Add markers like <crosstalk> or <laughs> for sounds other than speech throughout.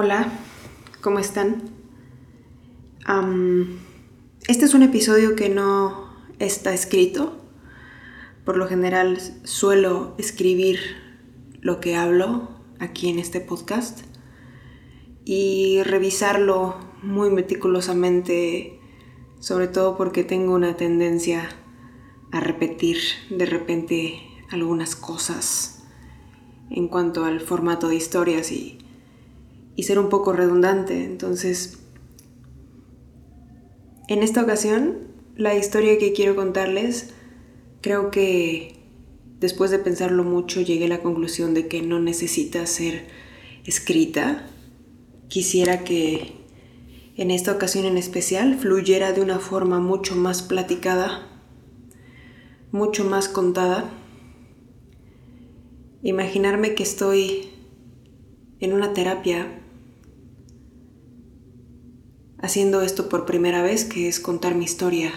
Hola, ¿cómo están? este es un episodio que no está escrito. Por lo general suelo escribir lo que hablo aquí en este podcast y revisarlo muy meticulosamente, sobre todo porque tengo una tendencia a repetir de repente algunas cosas en cuanto al formato de historias y, y ser un poco redundante. Entonces, en esta ocasión, la historia que quiero contarles, creo que después de pensarlo mucho llegué a la conclusión de que no necesita ser escrita. Quisiera que en esta ocasión en especial fluyera de una forma mucho más platicada, mucho más contada. Imaginarme que estoy en una terapia haciendo esto por primera vez, que es contar mi historia.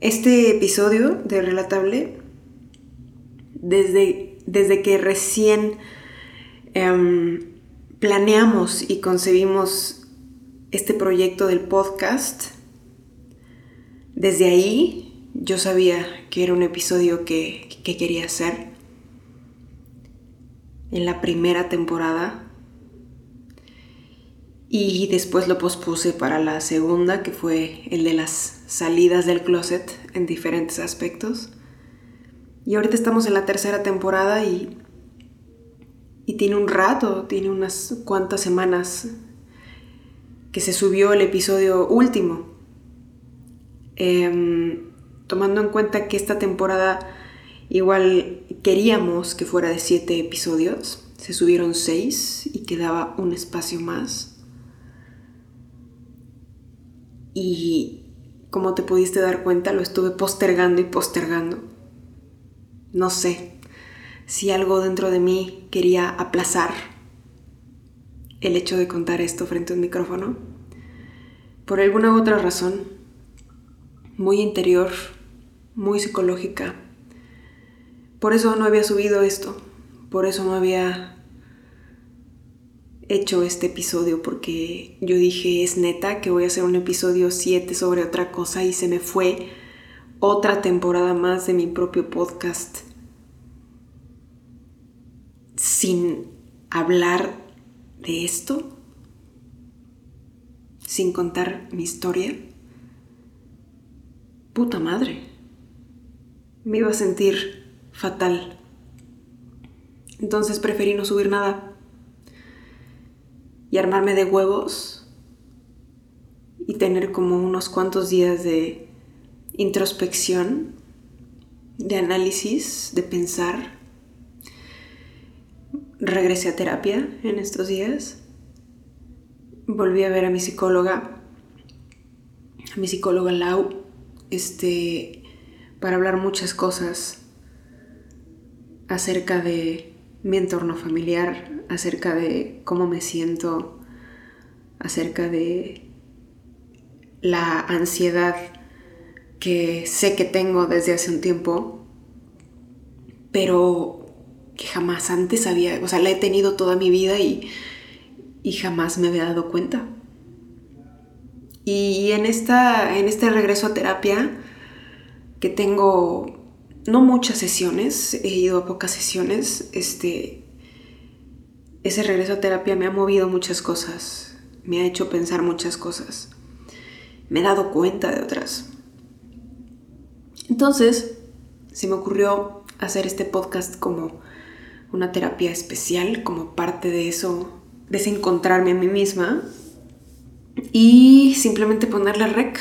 Este episodio de Relatable, desde, desde que recién em, planeamos y concebimos este proyecto del podcast, desde ahí yo sabía que era un episodio que, que quería hacer. En la primera temporada y después lo pospuse para la segunda, que fue el de las salidas del closet en diferentes aspectos. Y ahorita estamos en la tercera temporada y, y tiene un rato, tiene unas cuantas semanas que se subió el episodio último. Em, tomando en cuenta que esta temporada igual queríamos que fuera de siete episodios, se subieron seis y quedaba un espacio más. Y como te pudiste dar cuenta, lo estuve postergando y postergando. No sé si algo dentro de mí quería aplazar el hecho de contar esto frente a un micrófono. Por alguna otra razón, muy interior, muy psicológica. Por eso no había subido esto, por eso no había hecho este episodio porque yo dije, es neta que voy a hacer un episodio 7 sobre otra cosa y se me fue otra temporada más de mi propio podcast sin hablar de esto, sin contar mi historia. Puta madre, me iba a sentir fatal. Entonces preferí no subir nada y armarme de huevos y tener como unos cuantos días de introspección, de análisis, de pensar. Regresé a terapia en estos días. Volví a ver a mi psicóloga, a mi psicóloga Lau, este, para hablar muchas cosas acerca de mi entorno familiar, acerca de cómo me siento, acerca de la ansiedad que sé que tengo desde hace un tiempo, pero que jamás antes había, o sea, la he tenido toda mi vida y, y jamás me había dado cuenta. Y en, esta, en este regreso a terapia, que tengo no muchas sesiones, he ido a pocas sesiones, este, ese regreso a terapia me ha movido muchas cosas, me ha hecho pensar muchas cosas, me he dado cuenta de otras. Entonces, se me ocurrió hacer este podcast como una terapia especial, como parte de eso, desencontrarme a mí misma y simplemente ponerle rec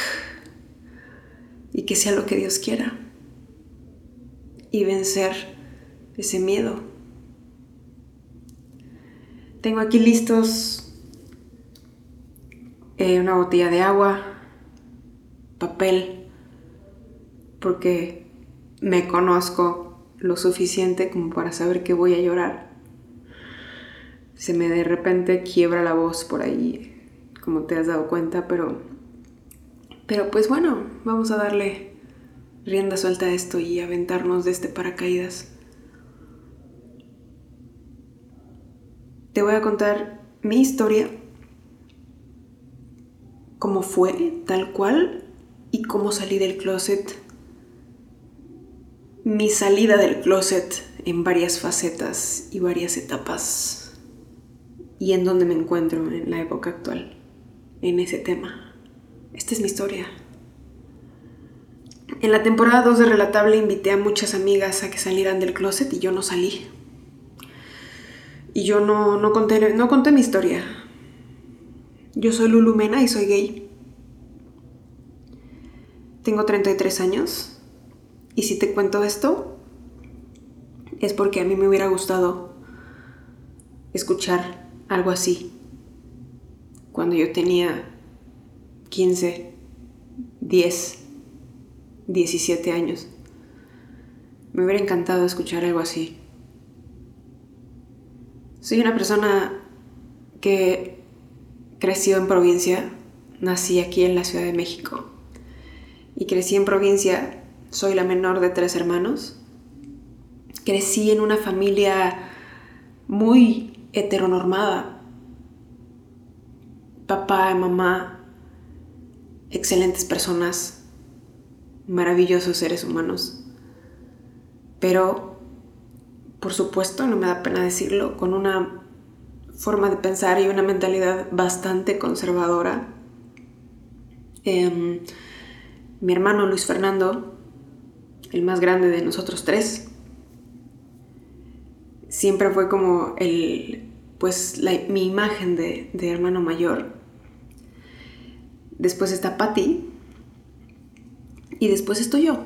y que sea lo que Dios quiera y vencer ese miedo. Tengo aquí listos eh, una botella de agua, papel, porque me conozco lo suficiente como para saber que voy a llorar. Se me de repente quiebra la voz por ahí, como te has dado cuenta, pero pero pues bueno, vamos a darle rienda suelta a esto y aventarnos de este paracaídas. te voy a contar mi historia, cómo fue, tal cual, y cómo salí del closet. Mi salida del closet en varias facetas y varias etapas. Y en dónde me encuentro en la época actual, en ese tema. Esta es mi historia. En la temporada 2 de Relatable invité a muchas amigas a que salieran del closet y yo no salí. Y yo no, no, conté, no conté mi historia. Yo soy Lulu Mena y soy gay. Tengo 33 años. Y si te cuento esto, es porque a mí me hubiera gustado escuchar algo así. Cuando yo tenía 15, 10, 17 años. Me hubiera encantado escuchar algo así. Soy una persona que creció en provincia, nací aquí en la Ciudad de México y crecí en provincia, soy la menor de tres hermanos. Crecí en una familia muy heteronormada. Papá y mamá, excelentes personas, maravillosos seres humanos. Pero por supuesto, no me da pena decirlo, con una forma de pensar y una mentalidad bastante conservadora. Em, mi hermano Luis Fernando, el más grande de nosotros tres, siempre fue como el, pues, mi imagen de, de hermano mayor. Después está Patty y después estoy yo.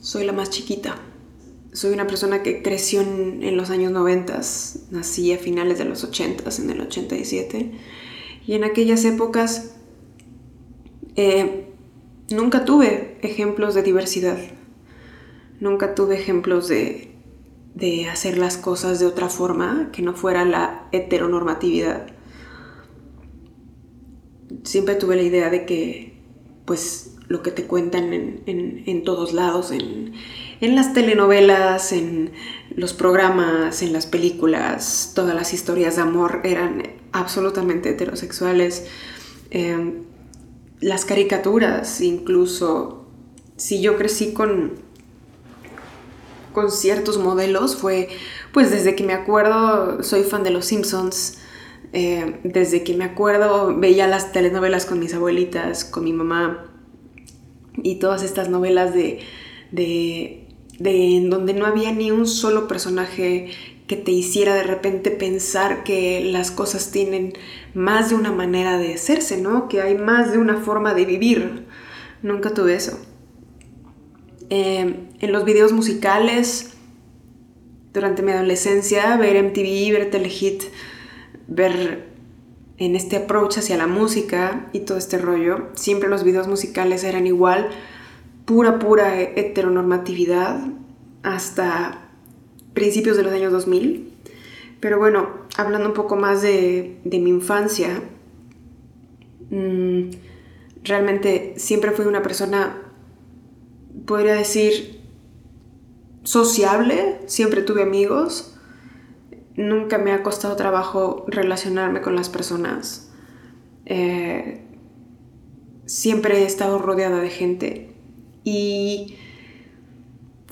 Soy la más chiquita soy una persona que creció en, los años 90, nací a finales de los 80, en el 87, y en aquellas épocas eh, nunca tuve ejemplos de diversidad, nunca tuve ejemplos de, de hacer las cosas de otra forma que no fuera la heteronormatividad. Siempre tuve la idea de que, pues, lo que te cuentan en, todos lados, en, en las telenovelas, en los programas, en las películas, todas las historias de amor eran absolutamente heterosexuales. Em, las caricaturas, incluso, si yo crecí con, con ciertos modelos, fue pues desde que me acuerdo, soy fan de Los Simpsons. Em, desde que me acuerdo veía las telenovelas con mis abuelitas, con mi mamá y todas estas novelas de, de de en donde no había ni un solo personaje que te hiciera de repente pensar que las cosas tienen más de una manera de hacerse, ¿no? Que hay más de una forma de vivir. Nunca tuve eso. Eh, en los videos musicales, durante mi adolescencia, ver MTV, ver Telehit, ver en este approach hacia la música y todo este rollo, siempre los videos musicales eran igual pura, pura heteronormatividad hasta principios de los años 2000. Pero bueno, hablando un poco más de, mi infancia, mm, realmente siempre fui una persona, podría decir, sociable, siempre tuve amigos, nunca me ha costado trabajo relacionarme con las personas, eh, siempre he estado rodeada de gente. Y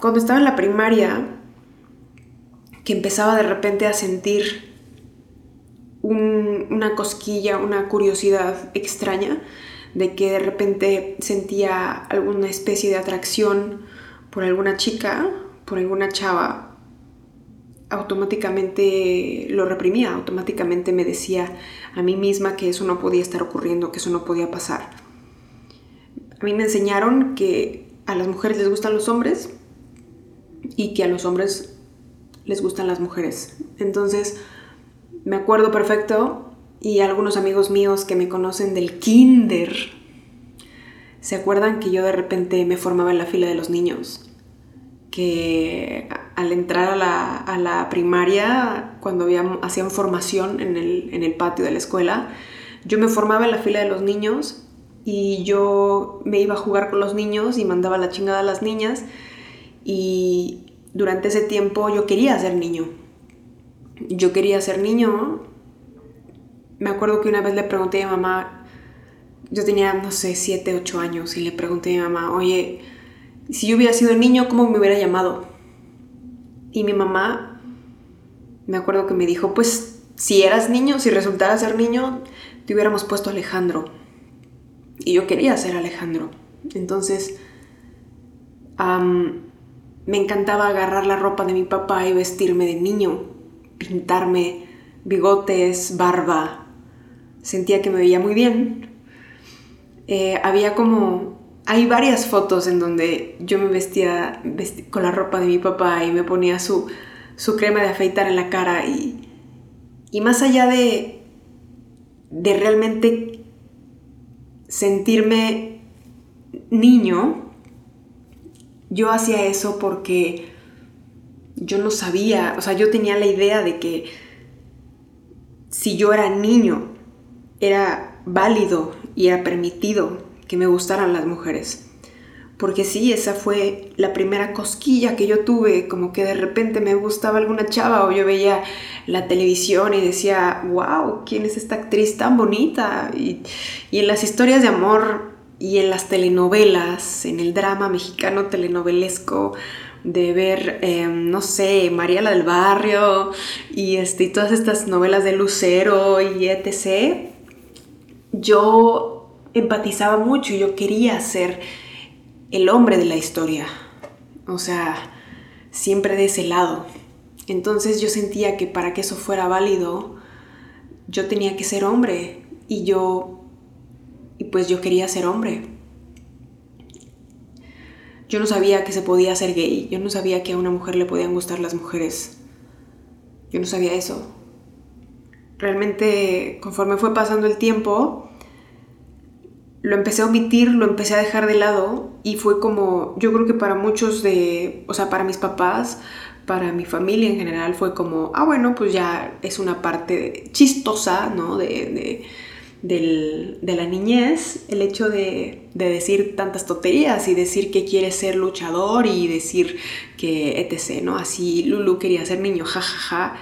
cuando estaba en la primaria, que empezaba de repente a sentir una cosquilla, una curiosidad extraña, de que de repente sentía alguna especie de atracción por alguna chica, por alguna chava, automáticamente lo reprimía, automáticamente me decía a mí misma que eso no podía estar ocurriendo, que eso no podía pasar. A mí me enseñaron que a las mujeres les gustan los hombres y que a los hombres les gustan las mujeres. Entonces, me acuerdo perfecto y algunos amigos míos que me conocen del kinder se acuerdan que yo de repente me formaba en la fila de los niños. Que al entrar a la, primaria, cuando hacían formación en el, en el patio de la escuela, yo me formaba en la fila de los niños y yo me iba a jugar con los niños y mandaba la chingada a las niñas y durante ese tiempo yo quería ser niño. yo quería ser niño. Me acuerdo que una vez le pregunté a mi mamá, yo tenía, no sé, 7, 8 años, y le pregunté a mi mamá, oye, si yo hubiera sido niño, ¿cómo me hubiera llamado? Y mi mamá, me acuerdo que me dijo, pues si eras niño, si resultara ser niño, te hubiéramos puesto Alejandro. Y yo quería ser Alejandro. Entonces, me encantaba agarrar la ropa de mi papá y vestirme de niño, pintarme bigotes, barba. Sentía que me veía muy bien. Eh, había como... Hay varias fotos en donde yo me vestía con la ropa de mi papá y me ponía su, su crema de afeitar en la cara y, y más allá de, de realmente sentirme niño, yo hacía eso porque yo no sabía, o sea, yo tenía la idea de que si yo era niño, era válido y era permitido que me gustaran las mujeres. Porque sí, esa fue la primera cosquilla que yo tuve, como que de repente me gustaba alguna chava o yo veía la televisión y decía, wow, ¿quién es esta actriz tan bonita? Y, en las historias de amor y en las telenovelas, en el drama mexicano telenovelesco, de ver, em, no sé, Mariela del Barrio y, este, y todas estas novelas de Lucero y etc., yo empatizaba mucho y yo quería ser el hombre de la historia. O sea, siempre de ese lado. Entonces yo sentía que para que eso fuera válido, yo tenía que ser hombre. Y yo, y pues yo quería ser hombre. Yo no sabía que se podía ser gay. Yo no sabía que a una mujer le podían gustar las mujeres. Yo no sabía eso. Realmente, conforme fue pasando el tiempo, lo empecé a omitir, lo empecé a dejar de lado y fue como, yo creo que para muchos de, o sea, para mis papás, para mi familia en general, fue como, ah, bueno, pues ya es una parte chistosa, ¿no? De, de, la niñez, el hecho de, de, decir tantas tonterías y decir que quiere ser luchador y decir que etc., ¿no? Así Lulu quería ser niño, jajaja.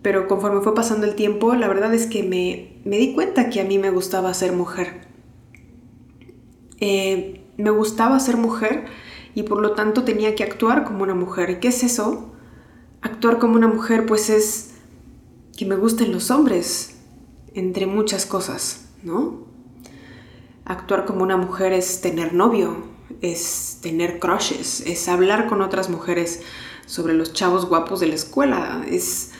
Pero conforme fue pasando el tiempo, la verdad es que me, me di cuenta que a mí me gustaba ser mujer eh, me gustaba ser mujer y por lo tanto tenía que actuar como una mujer. ¿Y qué es eso? Actuar como una mujer pues es que me gusten los hombres, entre muchas cosas, ¿no? Actuar como una mujer es tener novio, es tener crushes, es hablar con otras mujeres sobre los chavos guapos de la escuela, es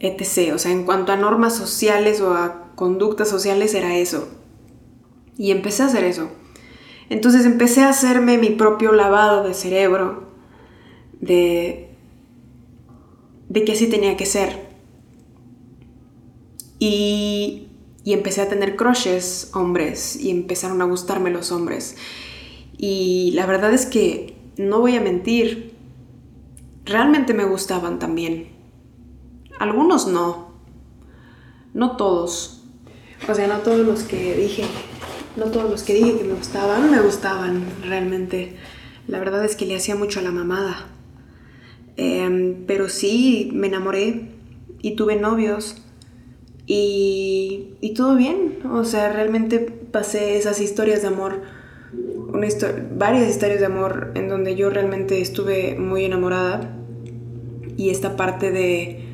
etc. O sea, en cuanto a normas sociales o a conductas sociales era eso. Y empecé a hacer eso. Entonces empecé a hacerme mi propio lavado de cerebro, de, de que así tenía que ser. Y, y empecé a tener crushes hombres y empezaron a gustarme los hombres. Y la verdad es que, no voy a mentir, realmente me gustaban también. Algunos no. No todos. O sea, no todos los que dije, no todos los que dije que me gustaban me gustaban realmente. La verdad es que le hacía mucho a la mamada. Em, pero sí, me enamoré y tuve novios y, y todo bien. O sea, realmente pasé esas historias de amor, una varias historias de amor en donde yo realmente estuve muy enamorada y esta parte de,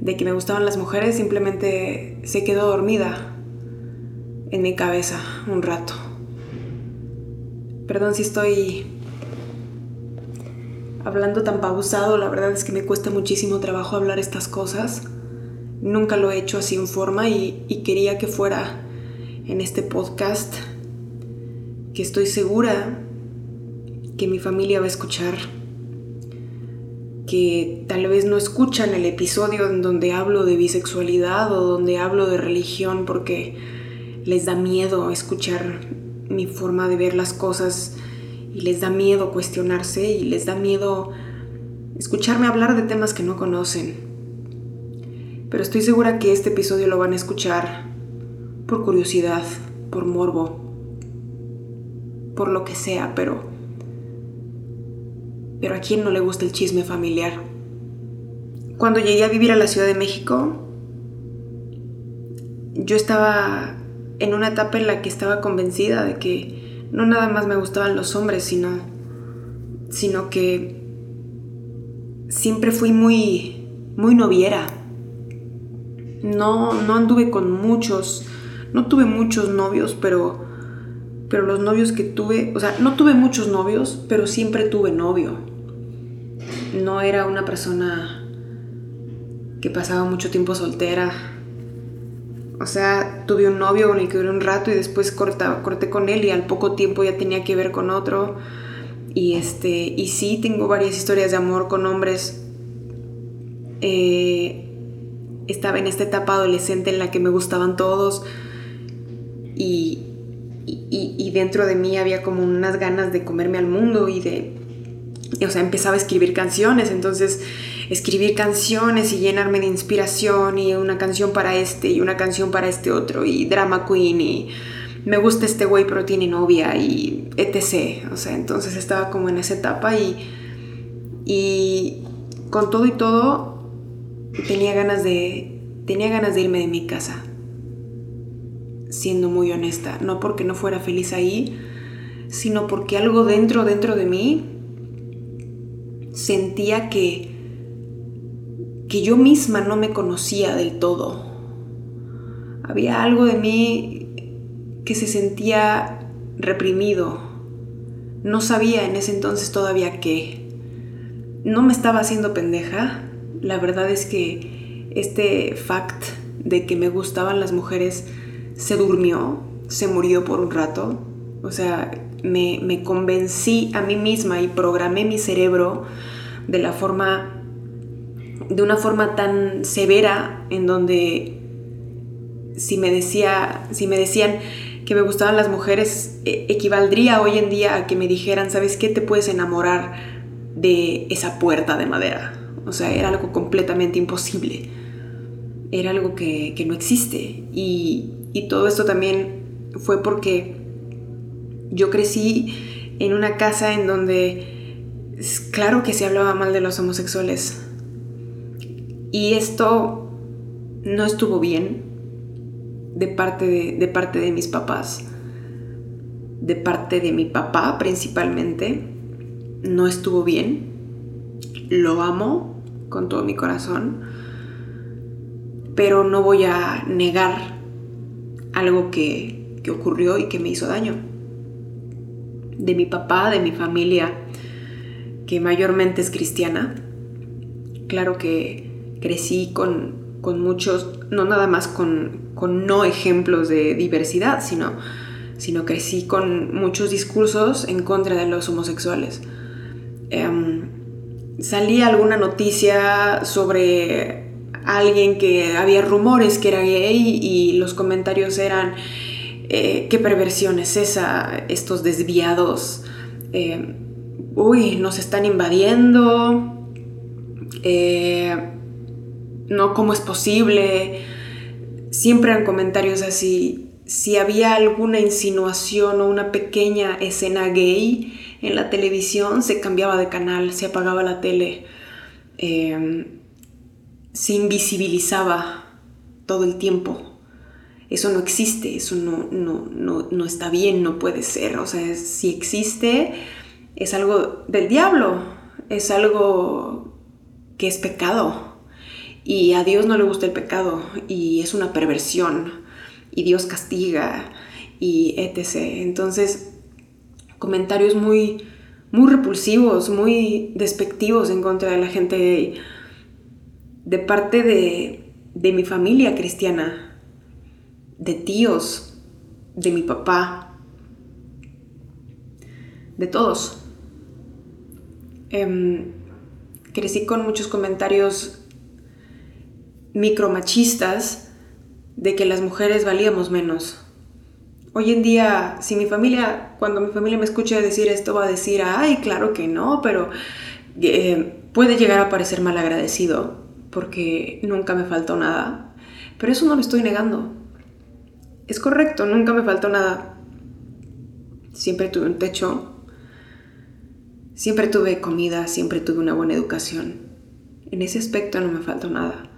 de que me gustaban las mujeres simplemente se quedó dormida en mi cabeza un rato. Perdón si estoy hablando tan pausado, la verdad es que me cuesta muchísimo trabajo hablar estas cosas. Nunca lo he hecho así en forma y, y quería que fuera en este podcast que estoy segura que mi familia va a escuchar, que tal vez no escuchan el episodio en donde hablo de bisexualidad o donde hablo de religión porque les da miedo escuchar mi forma de ver las cosas y les da miedo cuestionarse y les da miedo escucharme hablar de temas que no conocen. Pero estoy segura que este episodio lo van a escuchar por curiosidad, por morbo, por lo que sea, pero pero a quién no le gusta el chisme familiar. cuando llegué a vivir a la Ciudad de México, yo estaba en una etapa en la que estaba convencida de que no nada más me gustaban los hombres, sino, sino que siempre fui muy, muy noviera. No, no anduve con muchos, no tuve muchos novios, pero, pero los novios que tuve, o sea, no tuve muchos novios, pero siempre tuve novio. No era una persona que pasaba mucho tiempo soltera. O sea, tuve un novio con el que duré un rato y después corté con él y al poco tiempo ya tenía que ver con otro. Y, este, y sí, tengo varias historias de amor con hombres. Eh, estaba en esta etapa adolescente en la que me gustaban todos y, y, dentro de mí había como unas ganas de comerme al mundo y de, o sea, empezaba a escribir canciones, entonces escribir canciones y llenarme de inspiración y una canción para este y una canción para este otro y drama queen y me gusta este güey pero tiene novia y etc. O sea, entonces estaba como en esa etapa y, y con todo y todo tenía ganas de, tenía ganas de irme de mi casa. Siendo muy honesta, no porque no fuera feliz ahí, sino porque algo dentro, dentro de mí sentía que yo misma no me conocía del todo. Había algo de mí que se sentía reprimido. No sabía en ese entonces todavía qué. No me estaba haciendo pendeja. La verdad es que este fact de que me gustaban las mujeres se durmió, se murió por un rato. O sea, me, me convencí a mí misma y programé mi cerebro de la forma de una forma tan severa en donde si me decía, si me decían que me gustaban las mujeres, e, equivaldría hoy en día a que me dijeran, ¿sabes qué? Te puedes enamorar de esa puerta de madera. O sea, era algo completamente imposible. Era algo que, no existe. Y, y todo esto también fue porque yo crecí en una casa en donde, claro que se hablaba mal de los homosexuales, y esto no estuvo bien de parte de, parte de mis papás, de parte de mi papá principalmente. No estuvo bien. Lo amo con todo mi corazón. Pero no voy a negar algo que, que ocurrió y que me hizo daño. De mi papá, de mi familia, que mayormente es cristiana. Claro que crecí con, muchos, no nada más con, no ejemplos de diversidad, sino, sino crecí con muchos discursos en contra de los homosexuales. Em, salía alguna noticia sobre alguien que había rumores que era gay y los comentarios eran eh, qué perversión es esa, estos desviados, em, uy, nos están invadiendo, eh, no, ¿cómo es posible? Siempre eran comentarios así. Si había alguna insinuación o una pequeña escena gay en la televisión, se cambiaba de canal, se apagaba la tele, em, se invisibilizaba todo el tiempo. Eso no existe, eso no, no, no está bien, no puede ser. O sea, si existe, es algo del diablo, es algo que es pecado. Y a Dios no le gusta el pecado y es una perversión y Dios castiga y etc. Entonces, comentarios muy, muy repulsivos, muy despectivos en contra de la gente de parte de, de mi familia cristiana, de tíos, de mi papá, de todos. Em, crecí con muchos comentarios micromachistas de que las mujeres valíamos menos. Hoy en día, si mi familia, cuando mi familia me escucha decir esto, va a decir, ay, claro que no, pero eh, puede llegar a parecer mal agradecido porque nunca me faltó nada. Pero eso no lo estoy negando. Es correcto, nunca me faltó nada. Siempre tuve un techo, siempre tuve comida, siempre tuve una buena educación En ese aspecto no me falta nada.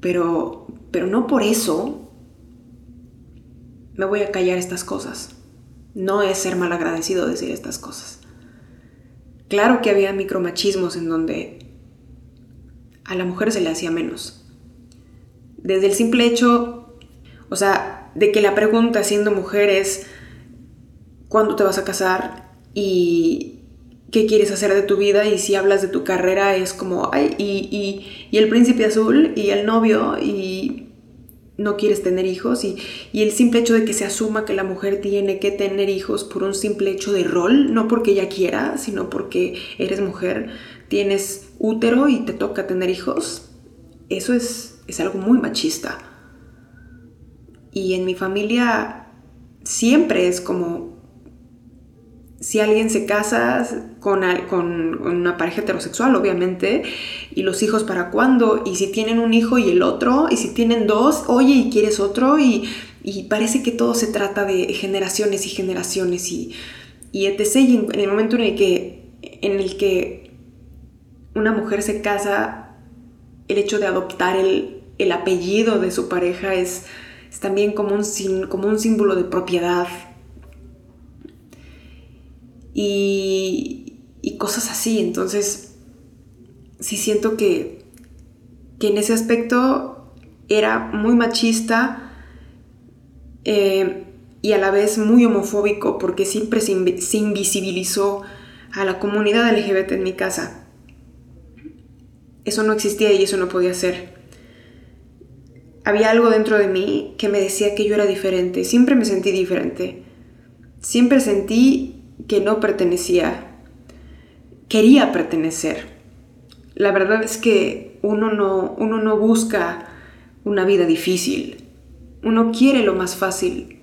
Pero, pero no por eso me voy a callar estas cosas. No es ser mal agradecido decir estas cosas. Claro que había micromachismos en donde a la mujer se le hacía menos. Desde el simple hecho, o sea, de que la pregunta siendo mujer es, ¿cuándo te vas a casar? Y qué quieres hacer de tu vida y si hablas de tu carrera es como, ay, y, y, el príncipe azul y el novio y no quieres tener hijos y, y, el simple hecho de que se asuma que la mujer tiene que tener hijos por un simple hecho de rol, no porque ella quiera, sino porque eres mujer, tienes útero y te toca tener hijos, eso es, es algo muy machista. Y en mi familia siempre es como si alguien se casa con, una pareja heterosexual, obviamente, y los hijos para cuándo, y si tienen un hijo y el otro, y si tienen dos, oye, y quieres otro, y, parece que todo se trata de generaciones y generaciones y, y etc. Y en, el momento en el, que, en el que una mujer se casa, el hecho de adoptar el, el apellido de su pareja es, es también como un, como un símbolo de propiedad y, cosas así. Entonces, sí siento que, que en ese aspecto era muy machista eh, y a la vez muy homofóbico porque siempre se, invisibilizó a la comunidad LGBT en mi casa. Eso no existía y eso no podía ser. Había algo dentro de mí que me decía que yo era diferente. Siempre me sentí diferente. Siempre sentí que no pertenecía, quería pertenecer. La verdad es que uno no, uno no busca una vida difícil, uno quiere lo más fácil.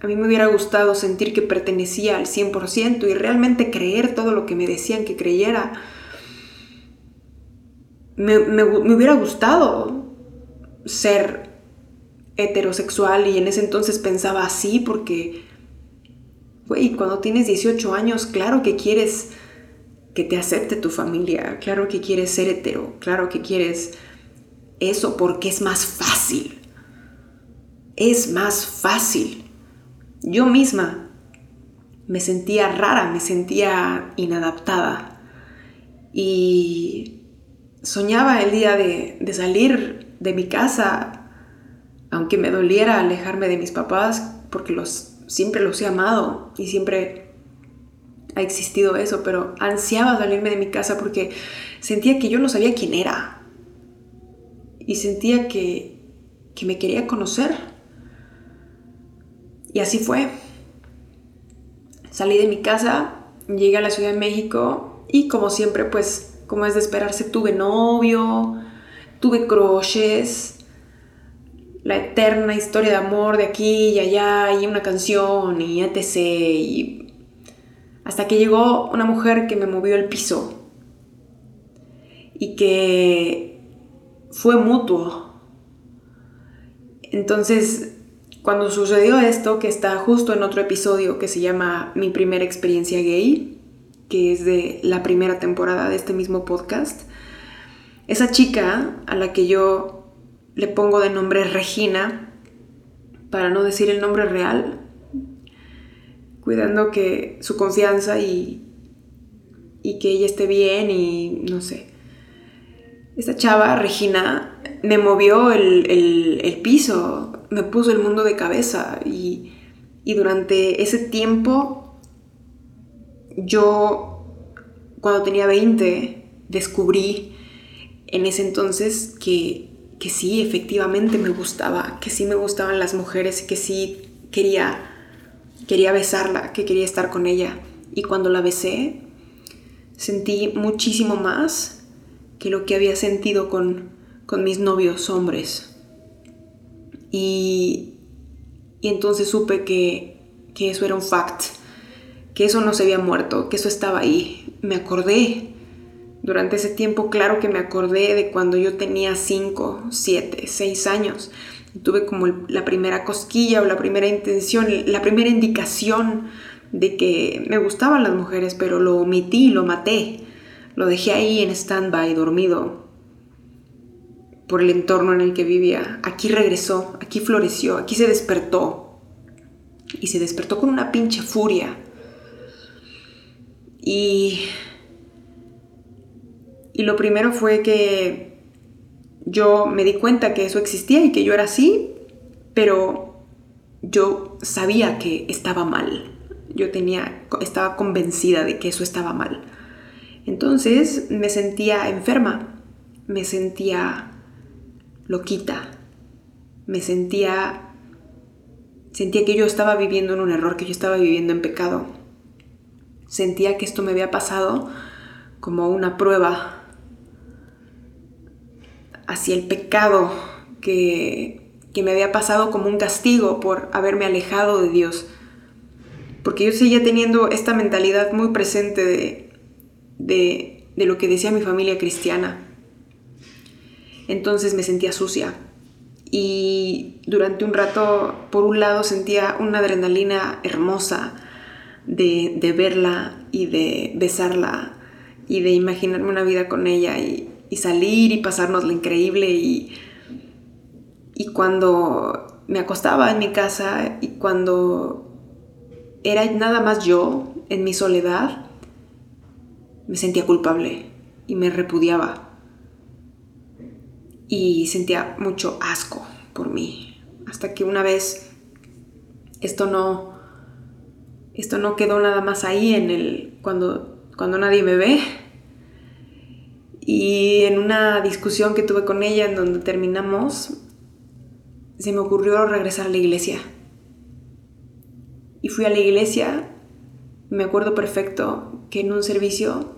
A mí me hubiera gustado sentir que pertenecía al 100% y realmente creer todo lo que me decían que creyera. Me, me hubiera gustado ser heterosexual y en ese entonces pensaba así porque Güey, cuando tienes 18 años, claro que quieres que te acepte tu familia, claro que quieres ser hetero, claro que quieres eso porque es más fácil. Es más fácil. Yo misma me sentía rara, me sentía inadaptada y soñaba el día de, de salir de mi casa, aunque me doliera alejarme de mis papás porque los siempre los he amado y siempre ha existido eso, pero ansiaba salirme de mi casa porque sentía que yo no sabía quién era y sentía que, que me quería conocer. Y así fue. Salí de mi casa, llegué a la Ciudad de México y como siempre, pues, como es de esperarse, tuve novio, tuve crushes, la eterna historia de amor de aquí y allá y una canción y etc. Y hasta que llegó una mujer que me movió el piso y que fue mutuo. Entonces, cuando sucedió esto, que está justo en otro episodio que se llama Mi primera experiencia gay, que es de la primera temporada de este mismo podcast, esa chica a la que yo le pongo de nombre Regina, para no decir el nombre real, cuidando que su confianza y, y que ella esté bien y no sé. Esta chava, Regina, me movió el, el, piso, me puso el mundo de cabeza y, y durante ese tiempo yo, cuando tenía 20, descubrí en ese entonces que que sí, efectivamente me gustaba, que sí me gustaban las mujeres, que sí quería, quería besarla, que quería estar con ella. Y cuando la besé, sentí muchísimo más que lo que había sentido con, con mis novios hombres. Y, y entonces supe que, que eso era un fact, que eso no se había muerto, que eso estaba ahí. Me acordé durante ese tiempo, claro que me acordé de cuando yo tenía 5, 7, 6 años. Tuve como la primera cosquilla o la primera intención, la primera indicación de que me gustaban las mujeres, pero lo omití, lo maté. Lo dejé ahí en stand-by, dormido. por el entorno en el que vivía. Aquí regresó, aquí floreció, aquí se despertó. Y se despertó con una pinche furia. Y... Y lo primero fue que yo me di cuenta que eso existía y que yo era así, pero yo sabía que estaba mal. Yo tenía, estaba convencida de que eso estaba mal. Entonces me sentía enferma, me sentía loquita, me sentía, sentía que yo estaba viviendo en un error, que yo estaba viviendo en pecado. Sentía que esto me había pasado como una prueba hacia el pecado que que me había pasado como un castigo por haberme alejado de Dios. Porque yo seguía teniendo esta mentalidad muy presente de, de, de lo que decía mi familia cristiana. Entonces me sentía sucia. Y durante un rato, por un lado, sentía una adrenalina hermosa de, de verla y de besarla y de imaginarme una vida con ella y, y salir y pasarnos lo increíble y y cuando me acostaba en mi casa y cuando era nada más yo en mi soledad, me sentía culpable y me repudiaba. Y sentía mucho asco por mí. Hasta que una vez esto no esto no quedó nada más ahí en el cuando cuando nadie me ve. Y en una discusión que tuve con ella en donde terminamos, se me ocurrió regresar a la iglesia. Y fui a la iglesia, me acuerdo perfecto que en un servicio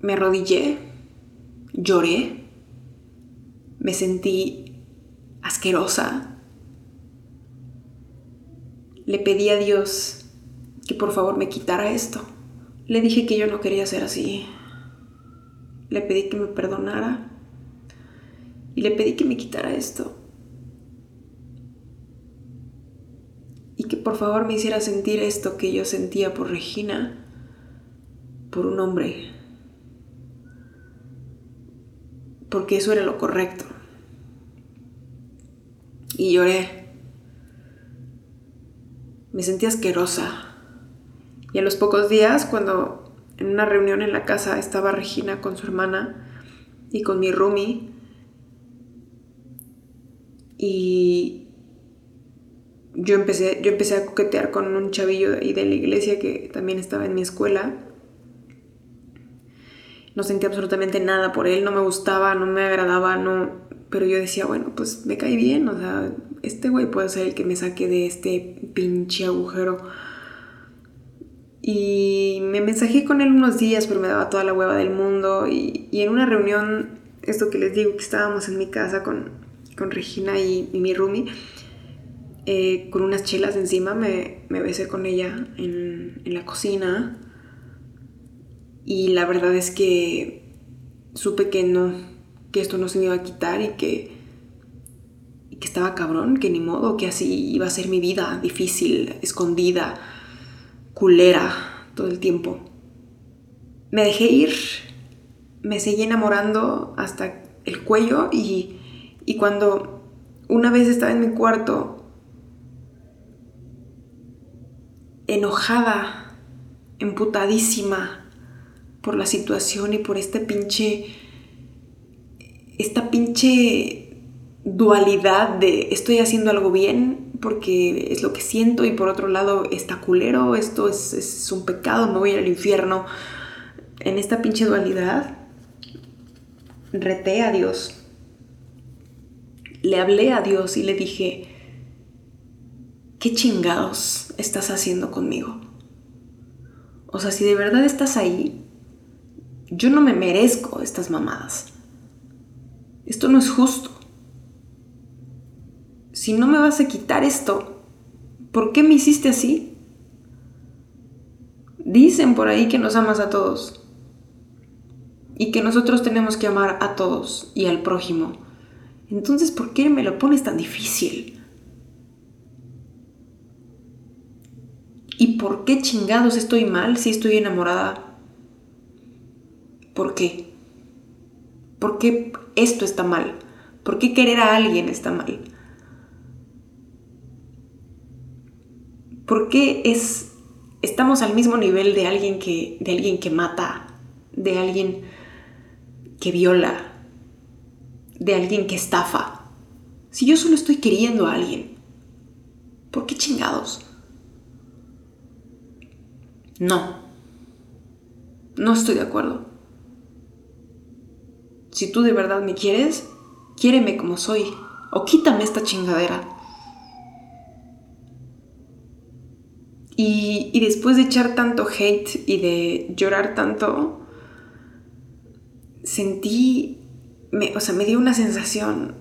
me arrodillé, lloré, me sentí asquerosa. Le pedí a Dios que por favor me quitara esto. Le dije que yo no quería ser así. Le pedí que me perdonara y le pedí que me quitara esto. Y que por favor me hiciera sentir esto que yo sentía por Regina, por un hombre. Porque eso era lo correcto. Y lloré. Me sentí asquerosa. Y a los pocos días, cuando en una reunión en la casa estaba Regina con su hermana y con mi roomie, y yo empecé, yo empecé a coquetear con un chavillo de, de la iglesia que también estaba en mi escuela. No sentía absolutamente nada por él, no me gustaba, no me agradaba, no... Pero yo decía, bueno, pues me cae bien, o sea, este güey puede ser el que me saque de este pinche agujero. Y me mensajé con él unos días, pero me daba toda la hueva del mundo. Y, y en una reunión, esto que les digo, que estábamos en mi casa con, con Regina y, mi Rumi, eh, con unas chelas encima, me, besé con ella en, la cocina. Y la verdad es que supe que no, que esto no se me iba a quitar y que, y que estaba cabrón, que ni modo, que así iba a ser mi vida, difícil, escondida, culera, todo el tiempo. Me dejé ir, me seguí enamorando hasta el cuello y y cuando una vez estaba en mi cuarto, enojada, emputadísima por la situación y por este pinche, esta pinche dualidad de estoy haciendo algo bien porque es lo que siento y por otro lado está culero, esto es, un pecado, me voy al infierno. En esta pinche dualidad, reté a Dios le hablé a Dios y le dije, ¿qué chingados estás haciendo conmigo? O sea, si de verdad estás ahí, yo no me merezco estas mamadas. Esto no es justo. Si no me vas a quitar esto, ¿por qué me hiciste así? Dicen por ahí que nos amas a todos y que nosotros tenemos que amar a todos y al prójimo entonces, ¿por qué me lo pones tan difícil? ¿Y por qué chingados estoy mal si estoy enamorada? ¿Por qué? ¿Por qué esto está mal? ¿Por qué querer a alguien está mal? ¿Por qué es, estamos al mismo nivel de alguien, que, de alguien que mata, de alguien que viola, de alguien que estafa? Si yo solo estoy queriendo a alguien, ¿por qué chingados? No, no estoy de acuerdo. Si tú de verdad me quieres, quiéreme como soy, o quítame esta chingadera. Y, después de echar tanto hate y de llorar tanto, sentí, me, o sea, me dio una sensación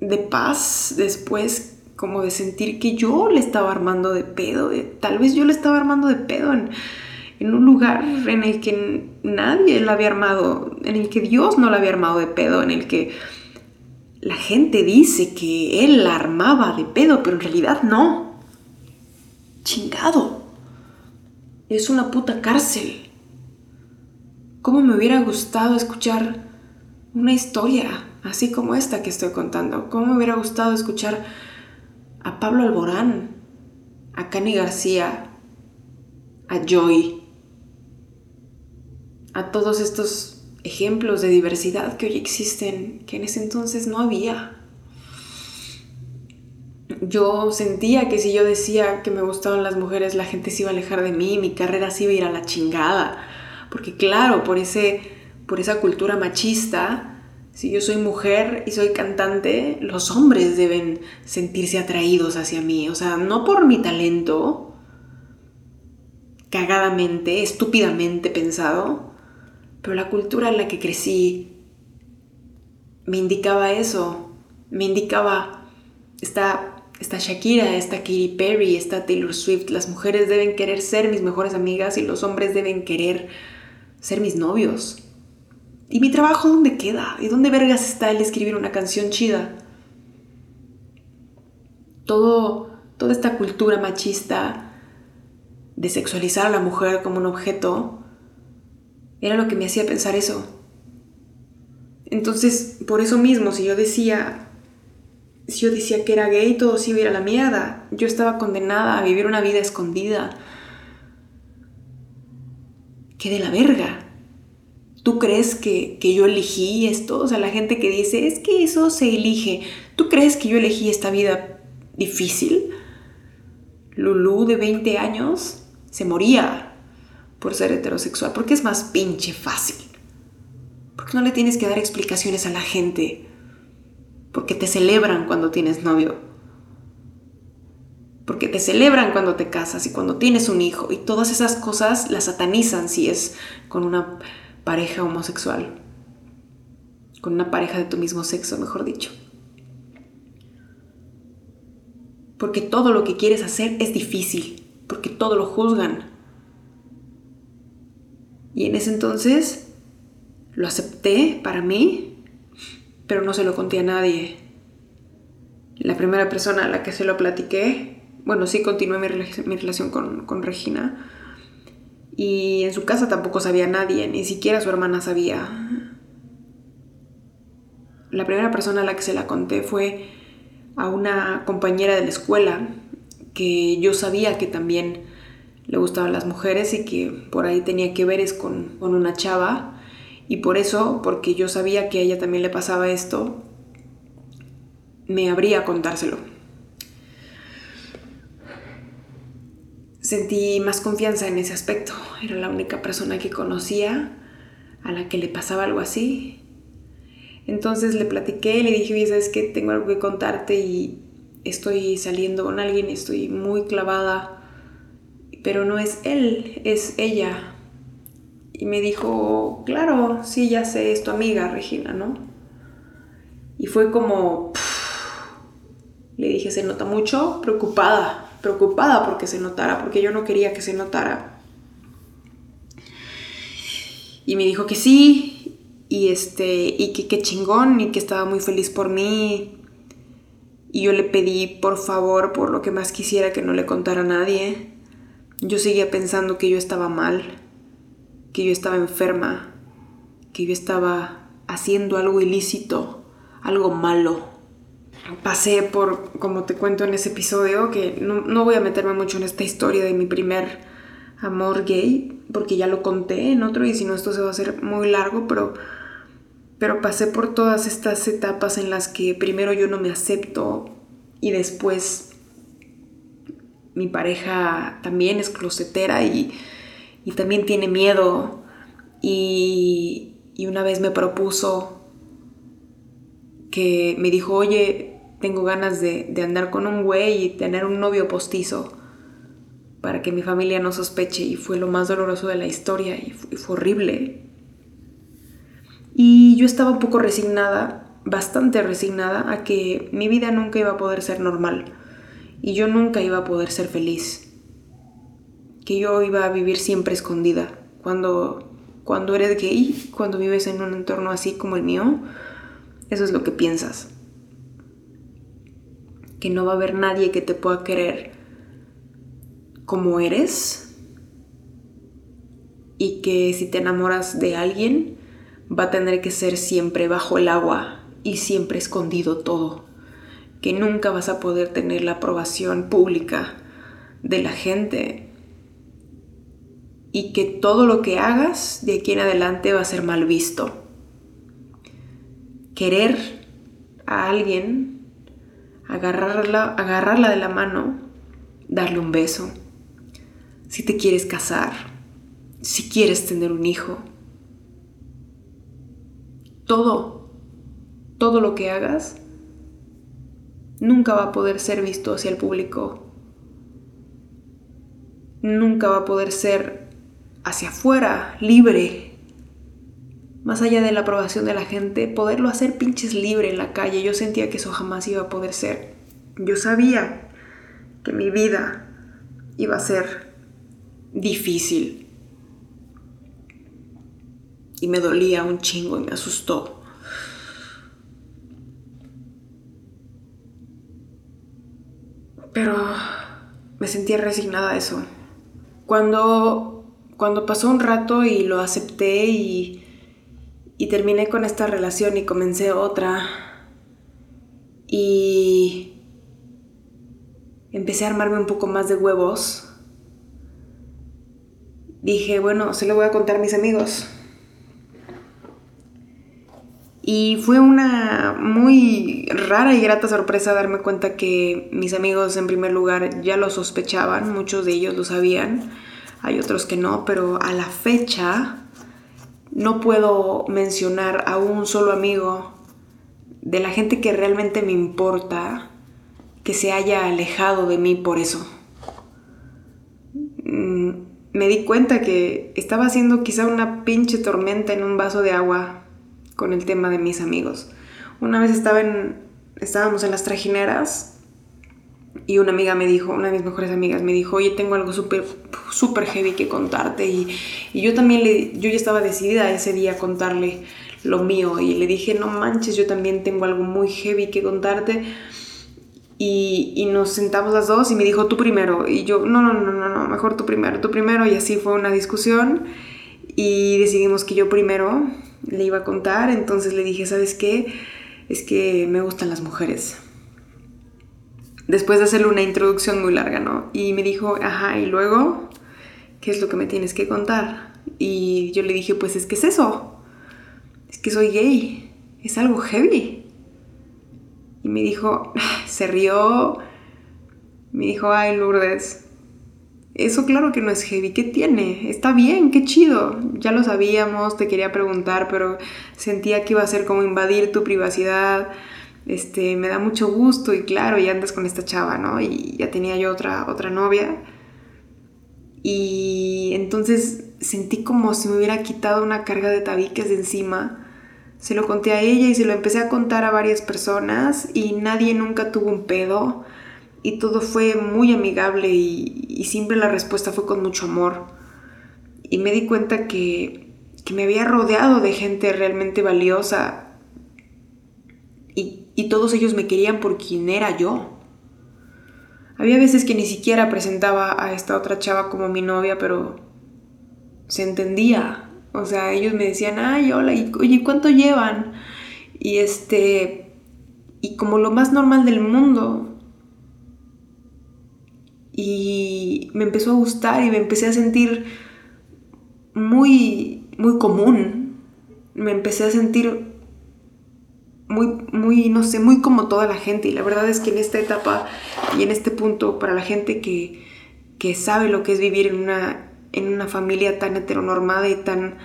de paz después, como de sentir que yo le estaba armando de pedo, tal vez yo le estaba armando de pedo en, en un lugar en el que nadie la había armado, en el que Dios no la había armado de pedo, en el que la gente dice que él la armaba de pedo, pero en realidad no. Chingado. Es una puta cárcel. ¿Cómo me hubiera gustado escuchar una historia así como esta que estoy contando? ¿Cómo me hubiera gustado escuchar a Pablo Alborán, a Cani García, a Joy, a todos estos ejemplos de diversidad que hoy existen, que en ese entonces no había? Yo sentía que si yo decía que me gustaban las mujeres, la gente se iba a alejar de mí, mi carrera se iba a ir a la chingada. Porque claro, por, ese, por esa cultura machista, si yo soy mujer y soy cantante, los hombres deben sentirse atraídos hacia mí. O sea, no por mi talento, cagadamente, estúpidamente pensado, pero la cultura en la que crecí me indicaba eso. Me indicaba, esta está Shakira, está Katy Perry, está Taylor Swift. Las mujeres deben querer ser mis mejores amigas y los hombres deben querer ser mis novios. ¿Y mi trabajo dónde queda? ¿Y dónde vergas está el escribir una canción chida? Todo, toda esta cultura machista de sexualizar a la mujer como un objeto era lo que me hacía pensar eso. Entonces, por eso mismo, si yo decía, si yo decía que era gay, todo se iba a ir a la mierda. Yo estaba condenada a vivir una vida escondida. ¡Qué de la verga! ¿Tú crees que, que, yo elegí esto? O sea, la gente que dice, es que eso se elige. ¿Tú crees que yo elegí esta vida difícil? Lulu de 20 años se moría por ser heterosexual. Porque es más pinche fácil. Porque no le tienes que dar explicaciones a la gente porque te celebran cuando tienes novio, porque te celebran cuando te casas y cuando tienes un hijo, y todas esas cosas las satanizan si es con una pareja homosexual, con una pareja de tu mismo sexo, mejor dicho. Porque todo lo que quieres hacer es difícil, porque todo lo juzgan. Y en ese entonces lo acepté para mí pero no se lo conté a nadie. La primera persona a la que se lo platiqué, bueno, sí continué mi, relación con, con Regina. Y en su casa tampoco sabía nadie, ni siquiera su hermana sabía. La primera persona a la que se la conté fue a una compañera de la escuela que yo sabía que también le gustaban las mujeres y que por ahí tenía que ver es con, con una chava y por eso, porque yo sabía que a ella también le pasaba esto, me abría a contárselo. Sentí más confianza en ese aspecto. Era la única persona que conocía a la que le pasaba algo así. Entonces le platiqué, le dije, oye, ¿sabes qué? Tengo algo que contarte y estoy saliendo con alguien, estoy muy clavada, pero no es él, es ella. Y me dijo, claro, sí, ya sé, es tu amiga Regina, ¿no? Y fue como, le dije, se nota mucho, preocupada, preocupada porque se notara, porque yo no quería que se notara. Y me dijo que sí, y este, y que qué chingón, y que estaba muy feliz por mí. Y yo le pedí, por favor, por lo que más quisiera, que no le contara a nadie. Yo seguía pensando que yo estaba mal que yo estaba enferma, que yo estaba haciendo algo ilícito, algo malo. Pasé por, como te cuento en ese episodio, que no, no voy a meterme mucho en esta historia de mi primer amor gay, porque ya lo conté en otro y si no esto se va a hacer muy largo, pero, pero pasé por todas estas etapas en las que primero yo no me acepto y después mi pareja también es closetera y, y también tiene miedo y, y una vez me propuso que me dijo, oye, tengo ganas de, de andar con un güey y tener un novio postizo para que mi familia no sospeche y fue lo más doloroso de la historia y fue, fue horrible. Y yo estaba un poco resignada, bastante resignada a que mi vida nunca iba a poder ser normal y yo nunca iba a poder ser feliz. Que yo iba a vivir siempre escondida. Cuando, cuando eres gay, cuando vives en un entorno así como el mío, eso es lo que piensas. Que no va a haber nadie que te pueda querer como eres y que si te enamoras de alguien va a tener que ser siempre bajo el agua y siempre escondido todo, que nunca vas a poder tener la aprobación pública de la gente y que todo lo que hagas de aquí en adelante va a ser mal visto. Querer a alguien, agarrarla, agarrarla de la mano, darle un beso, si te quieres casar, si quieres tener un hijo. Todo, todo lo que hagas nunca va a poder ser visto hacia el público. Nunca va a poder ser hacia afuera, libre. Más allá de la aprobación de la gente, poderlo hacer pinches libre en la calle. Yo sentía que eso jamás iba a poder ser. Yo sabía que mi vida iba a ser difícil. Y me dolía un chingo y me asustó. Pero me sentía resignada a eso. Cuando, cuando pasó un rato y lo acepté y, terminé con esta relación y comencé otra y empecé a armarme un poco más de huevos, dije, bueno, se lo voy a contar a mis amigos. Y fue una muy rara y grata sorpresa darme cuenta que mis amigos en primer lugar ya lo sospechaban, muchos de ellos lo sabían, hay otros que no, pero a la fecha no puedo mencionar a un solo amigo de la gente que realmente me importa que se haya alejado de mí por eso. Mm, me di cuenta que estaba haciendo quizá una pinche tormenta en un vaso de agua con el tema de mis amigos. Una vez estaba en, estábamos en las trajineras y una amiga me dijo, una de mis mejores amigas me dijo, oye, tengo algo súper, súper heavy que contarte. Y, y, yo también, le, yo ya estaba decidida ese día a contarle lo mío. Y le dije, no manches, yo también tengo algo muy heavy que contarte. Y, nos sentamos las dos y me dijo tú primero. Y yo, no, no, no, no, no, mejor tú primero, tú primero. Y así fue una discusión. Y decidimos que yo primero le iba a contar. Entonces le dije, ¿sabes qué? Es que me gustan las mujeres. Después de hacerle una introducción muy larga, ¿no? Y me dijo, ajá, y luego, ¿qué es lo que me tienes que contar? Y yo le dije, pues es que es eso. Es que soy gay. Es algo heavy. Y me dijo, <laughs> se rió, me dijo, ay Lourdes, eso claro que no es heavy, ¿qué tiene? Está bien, qué chido. Ya lo sabíamos, te quería preguntar, pero sentía que iba a ser como invadir tu privacidad. Este, me da mucho gusto y claro, y andas con esta chava, ¿no? Y ya tenía yo otra, otra novia. Y entonces sentí como si me hubiera quitado una carga de tabiques de encima se lo conté a ella y se lo empecé a contar a varias personas y nadie nunca tuvo un pedo y todo fue muy amigable y, siempre la respuesta fue con mucho amor. Y me di cuenta que, que me había rodeado de gente realmente valiosa y, todos ellos me querían por quien era yo. Había veces que ni siquiera presentaba a esta otra chava como mi novia, pero se entendía O sea, ellos me decían, ay, hola, y, oye, ¿cuánto llevan? Y este, y como lo más normal del mundo. Y me empezó a gustar y me empecé a sentir muy, muy común. Me empecé a sentir muy, muy, no sé, muy como toda la gente. Y la verdad es que en esta etapa y en este punto, para la gente que, que sabe lo que es vivir en una, en una familia tan heteronormada y tan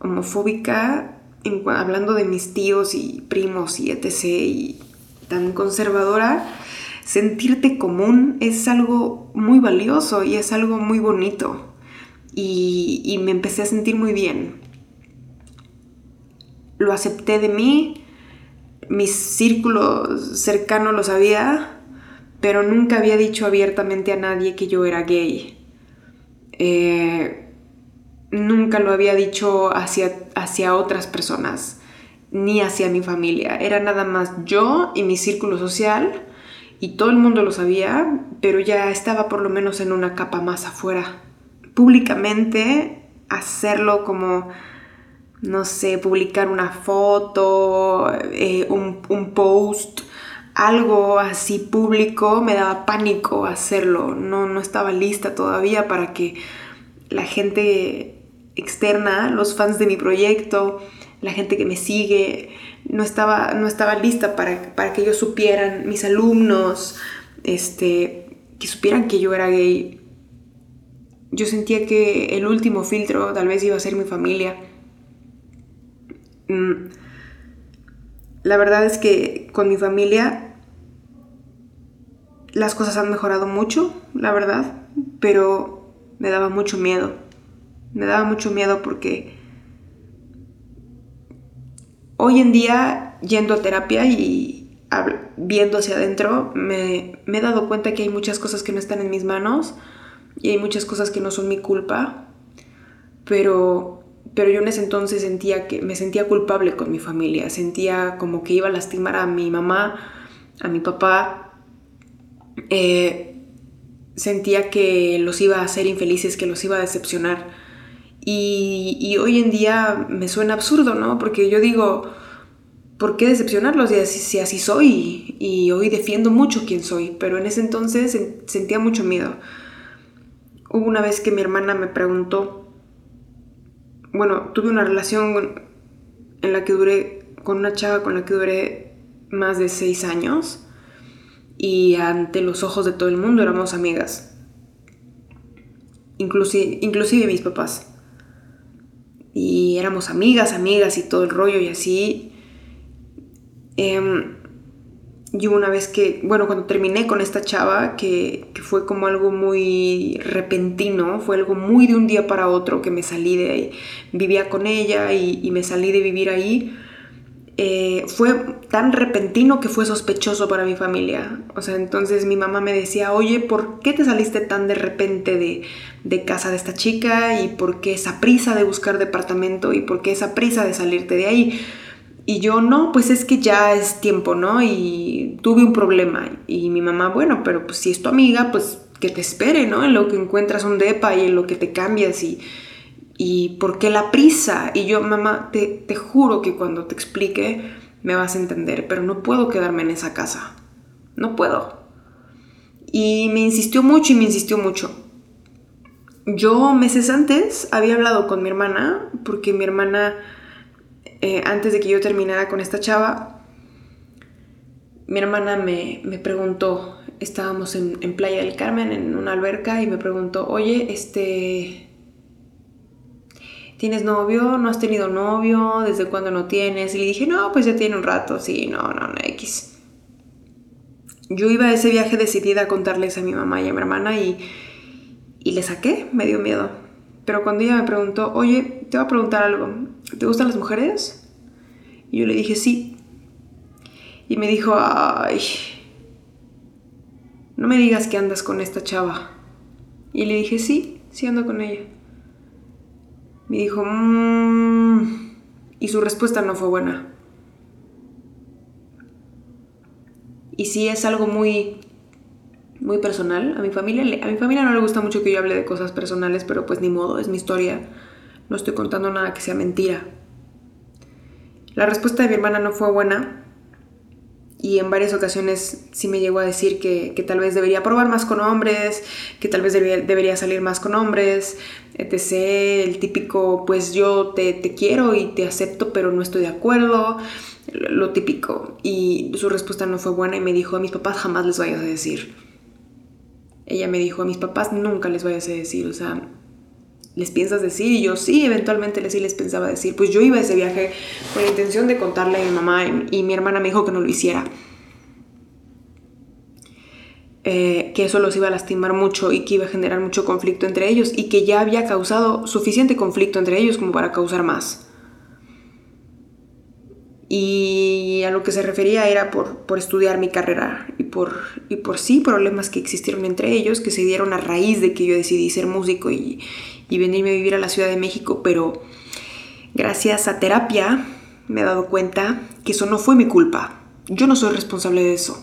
homofóbica, hablando de mis tíos y primos y etc. y tan conservadora, sentirte común es algo muy valioso y es algo muy bonito. Y me empecé a sentir muy bien. Lo acepté de mí, mis círculos cercanos lo sabía, pero nunca había dicho abiertamente a nadie que yo era gay. Eh, nunca lo había dicho hacia, hacia otras personas, ni hacia mi familia. Era nada más yo y mi círculo social, y todo el mundo lo sabía, pero ya estaba por lo menos en una capa más afuera. Públicamente, hacerlo como no sé, publicar una foto, eh, un, un, post, algo así público, me daba pánico hacerlo. No, no estaba lista todavía para que la gente externa, los fans de mi proyecto, la gente que me sigue, no estaba, no estaba lista para, para que ellos supieran, mis alumnos, este, que supieran que yo era gay. Yo sentía que el último filtro tal vez iba a ser mi familia Mm, la verdad es que con mi familia las cosas han mejorado mucho, la verdad, pero me daba mucho miedo. Me daba mucho miedo porque hoy en día, yendo a terapia y viendo hacia adentro, me, me, he dado cuenta que hay muchas cosas que no están en mis manos y hay muchas cosas que no son mi culpa, pero pero yo en ese entonces sentía que me sentía culpable con mi familia, sentía como que iba a lastimar a mi mamá, a mi papá, eh, sentía que los iba a hacer infelices, que los iba a decepcionar. Y, hoy en día me suena absurdo, ¿no? Porque yo digo, ¿por qué decepcionarlos si así, si así soy? Y hoy defiendo mucho quién soy, pero en ese entonces sentía mucho miedo. Hubo una vez que mi hermana me preguntó, bueno, tuve una relación en la que duré, con una chava con la que duré más de seis años y ante los ojos de todo el mundo éramos amigas. Inclusive, inclusive mis papás. Y éramos amigas, amigas y todo el rollo y así. Eh, y una vez que, bueno, cuando terminé con esta chava, que, fue como algo muy repentino, fue algo muy de un día para otro que me salí de ahí, vivía con ella y, me salí de vivir ahí, eh, fue tan repentino que fue sospechoso para mi familia. O sea, entonces mi mamá me decía, oye, ¿por qué te saliste tan de repente de, de casa de esta chica? ¿Y por qué esa prisa de buscar departamento? ¿Y por qué esa prisa de salirte de ahí? Y yo, no, pues es que ya es tiempo, ¿no? Y tuve un problema. Y mi mamá, bueno, pero pues si es tu amiga, pues que te espere, ¿no? En lo que encuentras un depa y en lo que te cambias y, y por qué la prisa. Y yo, mamá, te, te juro que cuando te explique me vas a entender, pero no puedo quedarme en esa casa. No puedo. Y me insistió mucho y me insistió mucho. Yo meses antes había hablado con mi hermana porque mi hermana eh, antes de que yo terminara con esta chava, mi hermana me, preguntó, estábamos en, Playa del Carmen, en una alberca, y me preguntó, oye, este, ¿tienes novio? ¿No has tenido novio? ¿Desde cuándo no tienes? Y le dije, no, pues ya tiene un rato, sí, no, no, no, X. Yo iba a ese viaje decidida a contarles a mi mamá y a mi hermana y, y le saqué, me dio miedo. Pero cuando ella me preguntó, oye, te voy a preguntar algo, ¿te gustan las mujeres? Y yo le dije, sí. Y me dijo, ay, no me digas que andas con esta chava. Y le dije, sí, sí ando con ella. Me dijo, mmm... Y su respuesta no fue buena. Y sí es algo muy muy personal. A mi familia, a mi familia no le gusta mucho que yo hable de cosas personales, pero pues ni modo, es mi historia. no estoy contando nada que sea mentira. La respuesta de mi hermana no fue buena y en varias ocasiones sí me llegó a decir que, tal vez debería probar más con hombres, que tal vez debería, salir más con hombres, etc. El típico, pues yo te, te quiero y te acepto, pero no estoy de acuerdo, lo típico. Y su respuesta no fue buena y me dijo, a mis papás jamás les vayas a decir. Ella me dijo, a mis papás nunca les vayas a decir, o sea, ¿les piensas decir? Y yo sí, eventualmente les, sí les pensaba decir. Pues yo iba a ese viaje con la intención de contarle a mi mamá y, mi hermana me dijo que no lo hiciera. Eh, que eso los iba a lastimar mucho y que iba a generar mucho conflicto entre ellos y que ya había causado suficiente conflicto entre ellos como para causar más. Y a lo que se refería era por, por estudiar mi carrera y por sí problemas que existieron entre ellos, que se dieron a raíz de que yo decidí ser músico y, y venirme a vivir a la Ciudad de México, pero gracias a terapia me he dado cuenta que eso no fue mi culpa. Yo no soy responsable de eso.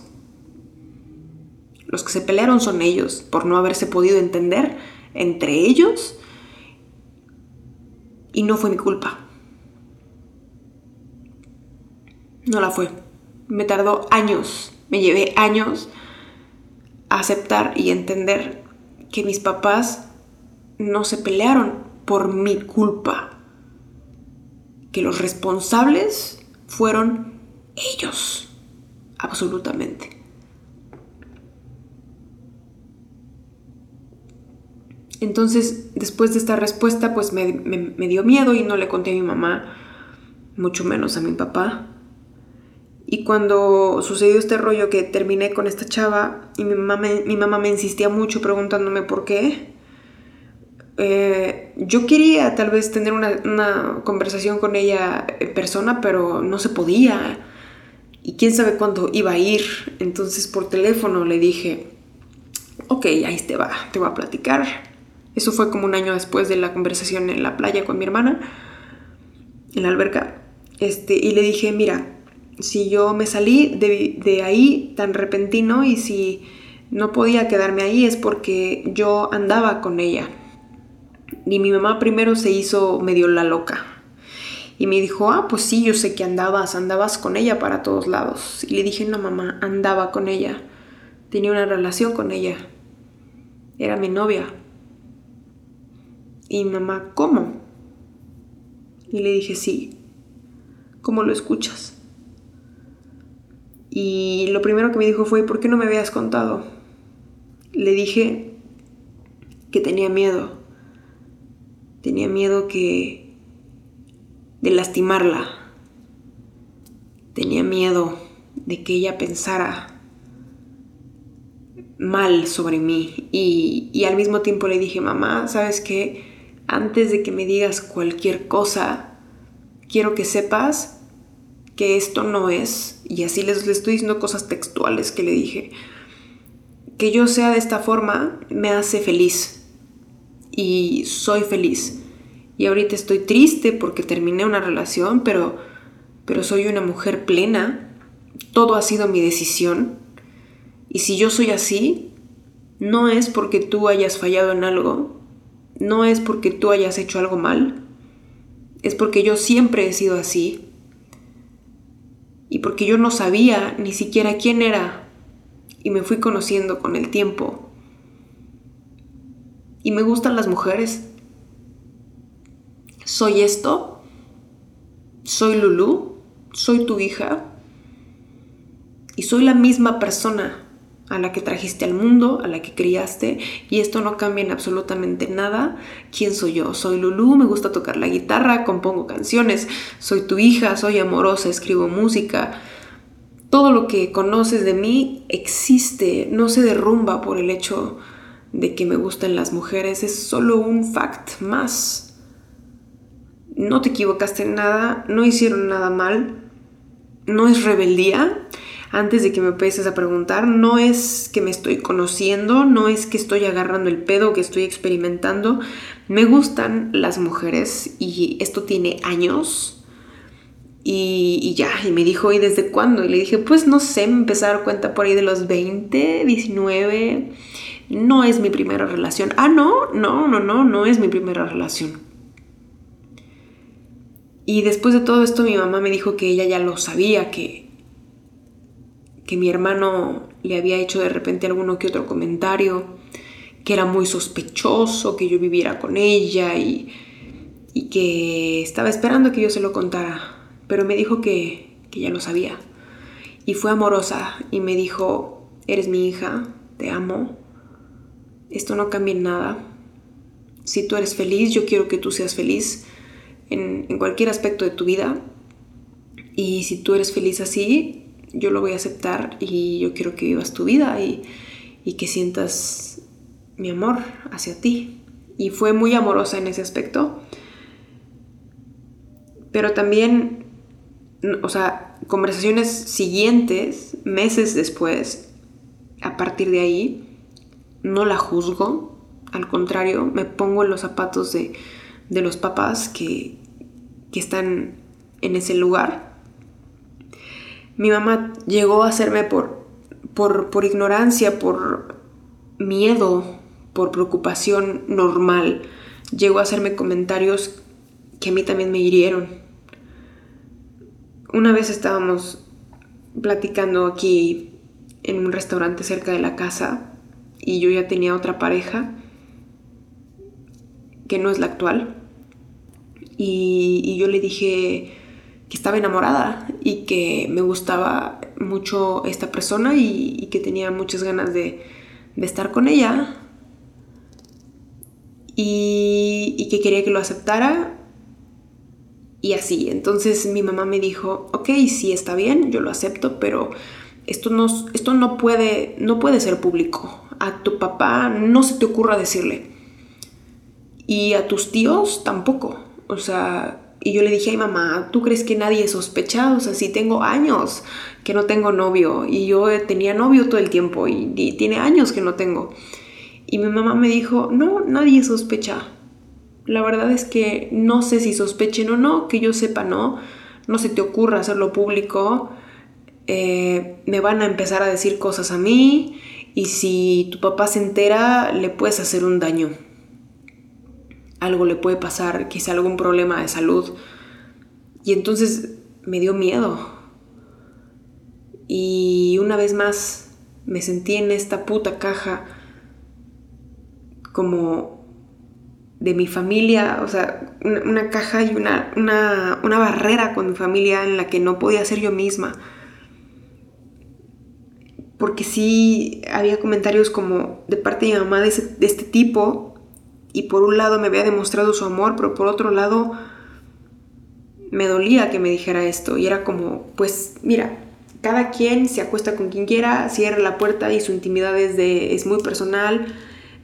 Los que se pelearon son ellos por no haberse podido entender entre ellos y no fue mi culpa. No la fue. Me tardó años, me llevé años a aceptar y entender que mis papás no se pelearon por mi culpa. Que los responsables fueron ellos. Absolutamente. Entonces, después de esta respuesta, pues me, dio miedo y no le conté a mi mamá, mucho menos a mi papá. Y cuando sucedió este rollo que terminé con esta chava y mi mamá mi mamá me insistía mucho preguntándome por qué, eh, yo quería tal vez tener una, conversación con ella en persona, pero no se podía. Y quién sabe cuándo iba a ir. Entonces por teléfono le dije, ok, ahí te va, te voy a platicar. Eso fue como un año después de la conversación en la playa con mi hermana, en la alberca. Este, y le dije, mira, si yo me salí de, de ahí tan repentino y si no podía quedarme ahí es porque yo andaba con ella y mi mamá primero se hizo medio la loca. Y me dijo, ah, pues sí, yo sé que andabas, andabas con ella para todos lados. Y le dije, no, mamá, andaba con ella. Tenía una relación con ella. Era mi novia. Y mamá, ¿cómo? Y le dije, sí. ¿Cómo lo escuchas? Y lo primero que me dijo fue, ¿por qué no me habías contado? Le dije que tenía miedo Tenía miedo que de lastimarla. Tenía miedo de que ella pensara mal sobre mí. Y, y al mismo tiempo le dije, mamá, ¿sabes qué? Antes de que me digas cualquier cosa, quiero que sepas que esto no es, y así les, les estoy diciendo cosas textuales que le dije, que yo sea de esta forma me hace feliz y soy feliz. Y ahorita estoy triste porque terminé una relación, pero, pero soy una mujer plena. Todo ha sido mi decisión. Y si yo soy así, no es porque tú hayas fallado en algo, no es porque tú hayas hecho algo mal, es porque yo siempre he sido así. Y porque yo no sabía ni siquiera quién era. Y me fui conociendo con el tiempo. Y me gustan las mujeres. Soy esto. Soy Lulu. Soy tu hija. Y soy la misma persona a la que trajiste al mundo, a la que criaste, y esto no cambia en absolutamente nada. ¿Quién soy yo? Soy Lulu, me gusta tocar la guitarra, compongo canciones, soy tu hija, soy amorosa, escribo música. Todo lo que conoces de mí existe, no se derrumba por el hecho de que me gusten las mujeres, es solo un fact más. No te equivocaste en nada, no hicieron nada mal, no es rebeldía. Antes de que me empieces a preguntar, no es que me estoy conociendo, no es que estoy agarrando el pedo, que estoy experimentando. Me gustan las mujeres y esto tiene años. Y, ya, y me dijo, ¿y desde cuándo? Y le dije, pues no sé, me empecé a dar cuenta por ahí de los 20, 19 no es mi primera relación. Ah, no, no, no, no, no es mi primera relación. Y después de todo esto mi mamá me dijo que ella ya lo sabía, que, que mi hermano le había hecho de repente alguno que otro comentario, que era muy sospechoso que yo viviera con ella y, y que estaba esperando que yo se lo contara, pero me dijo que, que ya lo sabía. Y fue amorosa y me dijo, eres mi hija, te amo, esto no cambia en nada. Si tú eres feliz, yo quiero que tú seas feliz en, en cualquier aspecto de tu vida. Y si tú eres feliz así, yo lo voy a aceptar y yo quiero que vivas tu vida y, y que sientas mi amor hacia ti. Y fue muy amorosa en ese aspecto. Pero también, o sea, conversaciones siguientes, meses después, a partir de ahí, no la juzgo, al contrario, me pongo en los zapatos de, de los papás que, que están en ese lugar. Mi mamá llegó a hacerme por, por, por ignorancia, por miedo, por preocupación normal, llegó a hacerme comentarios que a mí también me hirieron. Una vez estábamos platicando aquí en un restaurante cerca de la casa y yo ya tenía otra pareja que no es la actual. Y, yo le dije que estaba enamorada y que me gustaba mucho esta persona y, que tenía muchas ganas de, estar con ella y, y, que quería que lo aceptara y así. Entonces mi mamá me dijo, ok, sí está bien, yo lo acepto, pero esto no, esto no, puede, no puede ser público. A tu papá no se te ocurra decirle. Y a tus tíos tampoco. O sea, y yo le dije, ay mamá, ¿tú crees que nadie sospecha? O sea, si tengo años que no tengo novio y yo tenía novio todo el tiempo y, y tiene años que no tengo. Y mi mamá me dijo, no, nadie sospecha. La verdad es que no sé si sospechen o no, que yo sepa no. No se te ocurra hacerlo público eh, me van a empezar a decir cosas a mí y si tu papá se entera le puedes hacer un daño. Algo le puede pasar, quizá algún problema de salud. Y entonces me dio miedo. Y una vez más me sentí en esta puta caja como de mi familia, o sea, una, caja y una, una, una barrera con mi familia en la que no podía ser yo misma porque sí había comentarios como de parte de mi mamá de, este tipo, y por un lado me había demostrado su amor, pero por otro lado me dolía que me dijera esto, y era como, pues mira, cada quien se acuesta con quien quiera, cierra la puerta y su intimidad es, de, es muy personal,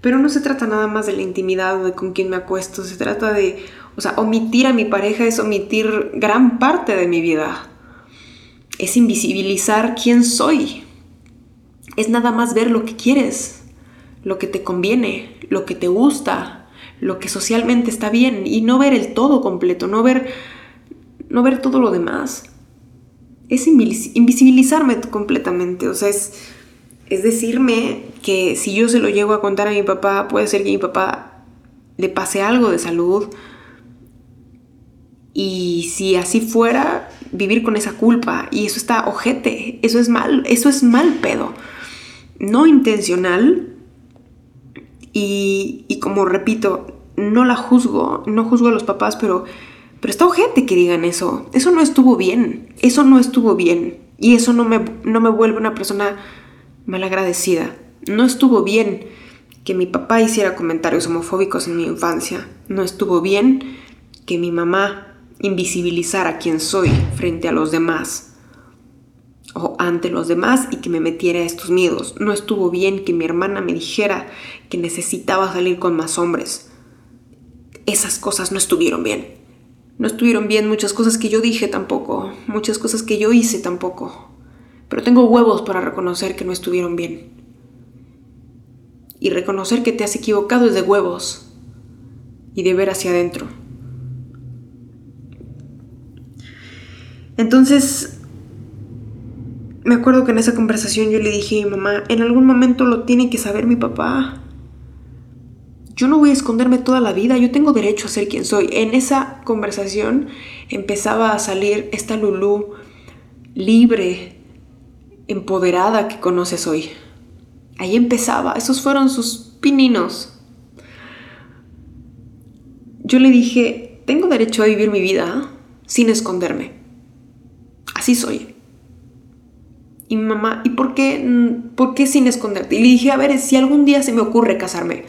pero no se trata nada más de la intimidad o de con quién me acuesto, se trata de, o sea, omitir a mi pareja es omitir gran parte de mi vida, es invisibilizar quién soy, es nada más ver lo que quieres, lo que te conviene, lo que te gusta, lo que socialmente está bien y no ver el todo completo, no ver, no ver todo lo demás. Es invisibilizarme completamente, o sea, es, es decirme que si yo se lo llego a contar a mi papá, puede ser que mi papá le pase algo de salud. Y si así fuera, vivir con esa culpa. Y eso está ojete. Eso es mal. Eso es mal pedo no intencional y, como repito, no la juzgo, no juzgo a los papás, pero, pero está ojete que digan eso. Eso no estuvo bien, eso no estuvo bien y eso no me, no me vuelve una persona malagradecida. No estuvo bien que mi papá hiciera comentarios homofóbicos en mi infancia. No estuvo bien que mi mamá invisibilizara quién soy frente a los demás o ante los demás y que me metiera estos miedos. No estuvo bien que mi hermana me dijera que necesitaba salir con más hombres. Esas cosas no estuvieron bien. No estuvieron bien muchas cosas que yo dije tampoco, muchas cosas que yo hice tampoco. Pero tengo huevos para reconocer que no estuvieron bien. Y reconocer que te has equivocado es de huevos y de ver hacia adentro. Entonces, me acuerdo que en esa conversación yo le dije a mi mamá, en algún momento lo tiene que saber mi papá. yo no voy a esconderme toda la vida, yo tengo derecho a ser quien soy. En esa conversación empezaba a salir esta Lulú libre, empoderada que conoces hoy. Ahí empezaba, esos fueron sus pininos. Yo le dije, tengo derecho a vivir mi vida sin esconderme. Así soy. Y mi mamá, ¿y por qué, mm, por qué sin esconderte? Y le dije, a ver, si algún día se me ocurre casarme.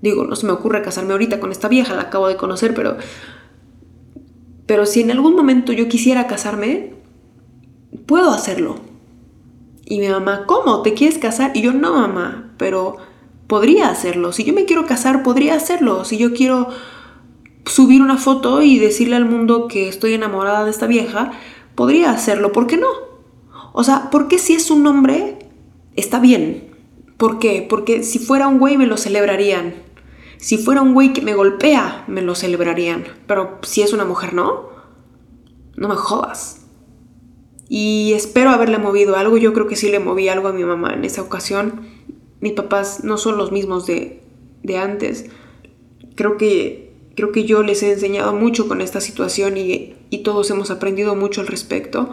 Digo, no se me ocurre casarme ahorita con esta vieja, la acabo de conocer, pero... Pero si en algún momento yo quisiera casarme, puedo hacerlo. Y mi mamá, ¿cómo? ¿Te quieres casar? Y yo, no, mamá, pero podría hacerlo. Si yo me quiero casar, podría hacerlo. Si yo quiero subir una foto y decirle al mundo que estoy enamorada de esta vieja, podría hacerlo. ¿Por qué no? O sea, ¿por qué si es un hombre está bien? ¿Por qué? Porque si fuera un güey me lo celebrarían. Si fuera un güey que me golpea, me lo celebrarían. Pero si es una mujer, no. No me jodas. Y espero haberle movido algo. Yo creo que sí le moví algo a mi mamá en esa ocasión. Mis papás no son los mismos de, de antes. Creo que, creo que yo les he enseñado mucho con esta situación y, y todos hemos aprendido mucho al respecto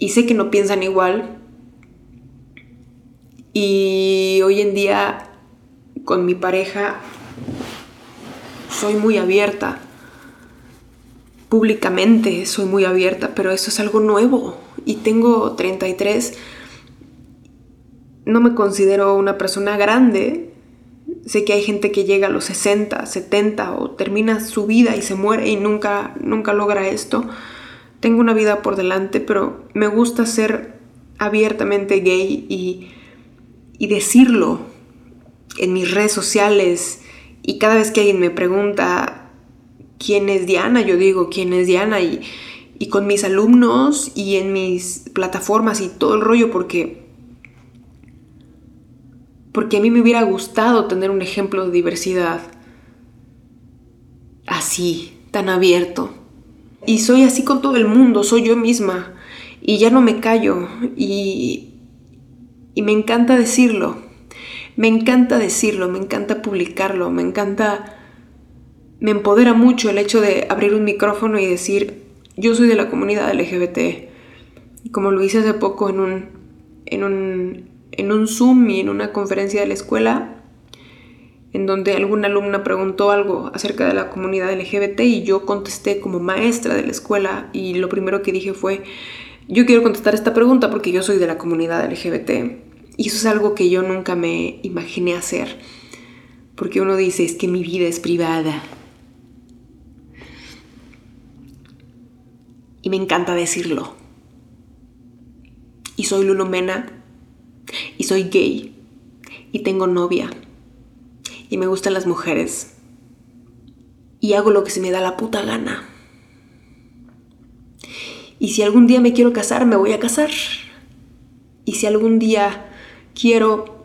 y sé que no piensan igual. Y hoy en día con mi pareja soy muy abierta. Públicamente soy muy abierta, pero eso es algo nuevo. Y tengo 33. No me considero una persona grande. Sé que hay gente que llega a los 60, 70 o termina su vida y se muere y nunca, nunca logra esto tengo una vida por delante, pero me gusta ser abiertamente gay y, decirlo en mis redes sociales. Y cada vez que alguien me pregunta quién es Diana, yo digo quién es Diana y, y con mis alumnos y en mis plataformas y todo el rollo porque porque a mí me hubiera gustado tener un ejemplo de diversidad así, tan abierto. Y soy así con todo el mundo, soy yo misma. Y ya no me callo. Y, y me encanta decirlo. Me encanta decirlo, me encanta publicarlo, me encanta... Me empodera mucho el hecho de abrir un micrófono y decir, yo soy de la comunidad LGBT. Como lo hice hace poco en un, en un, en un Zoom y en una conferencia de la escuela, en donde alguna alumna preguntó algo acerca de la comunidad LGBT y yo contesté como maestra de la escuela y lo primero que dije fue, yo quiero contestar esta pregunta porque yo soy de la comunidad LGBT. Y eso es algo que yo nunca me imaginé hacer. Porque uno dice, es que mi vida es privada. Y me encanta decirlo. Y soy Lulumena. Y soy gay. Y tengo novia y me gustan las mujeres. Y hago lo que se me da la puta gana. Y si algún día me quiero casar, me voy a casar. Y si algún día quiero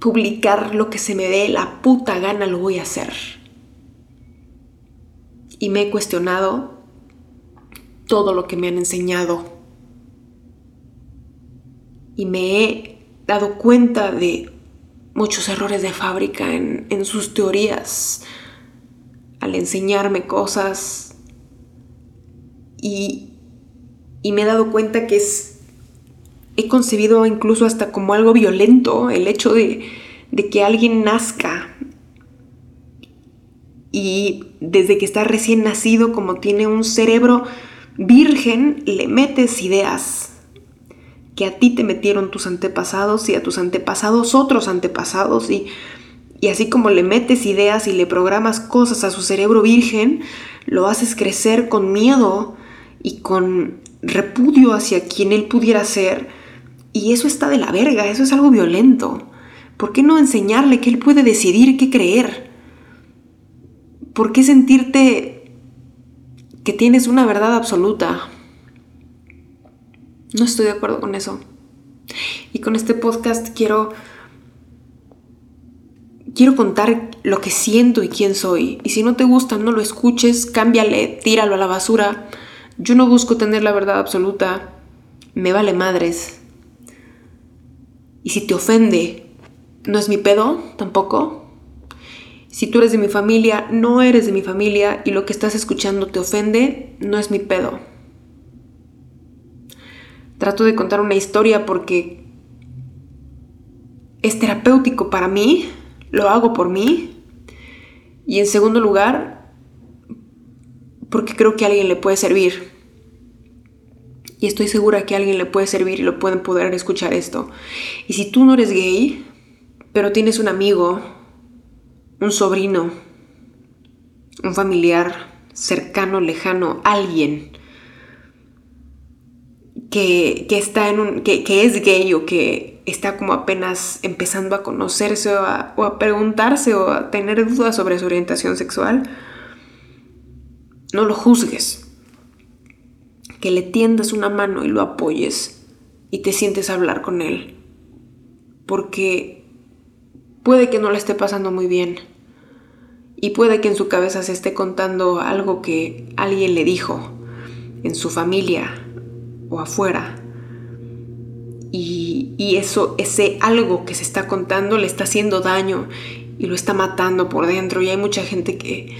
publicar lo que se me dé la puta gana, lo voy a hacer. Y me he cuestionado todo lo que me han enseñado. Y me he dado cuenta de muchos errores de fábrica en, sus teorías al enseñarme cosas. Y, me he dado cuenta que es, he concebido incluso hasta como algo violento el hecho de, de que alguien nazca. Y desde que está recién nacido como tiene un cerebro virgen le metes ideas que a ti te metieron tus antepasados y a tus antepasados otros antepasados y, y así como le metes ideas y le programas cosas a su cerebro virgen, lo haces crecer con miedo y con repudio hacia quien él pudiera ser. Y eso está de la verga, eso es algo violento. ¿Por qué no enseñarle que él puede decidir qué creer? ¿Por qué sentirte que tienes una verdad absoluta? No estoy de acuerdo con eso. Y con este podcast quiero quiero contar lo que siento y quién soy. Y si no te gusta, no lo escuches, cámbiale, tíralo a la basura. Yo no busco tener la verdad absoluta. Me vale madres. Y si te ofende, no es mi pedo tampoco. Si tú eres de mi familia, no eres de mi familia y lo que estás escuchando te ofende, no es mi pedo. Trato de contar una historia porque es terapéutico para mí, lo hago por mí. Y en segundo lugar, porque creo que a alguien le puede servir. Y estoy segura que a alguien le puede servir y lo pueden poder escuchar esto. Y si tú no eres gay, pero tienes un amigo, un sobrino, un familiar cercano, lejano, alguien que, está en un. Que, es gay o que está como apenas empezando a conocerse o a, o a preguntarse o a tener dudas sobre su orientación sexual, no lo juzgues. Que le tiendas una mano y lo apoyes y te sientes a hablar con él. Porque puede que no le esté pasando muy bien. Y puede que en su cabeza se esté contando algo que alguien le dijo en su familia o afuera. Y, y, eso, ese algo que se está contando le está haciendo daño y lo está matando por dentro. Y hay mucha gente que,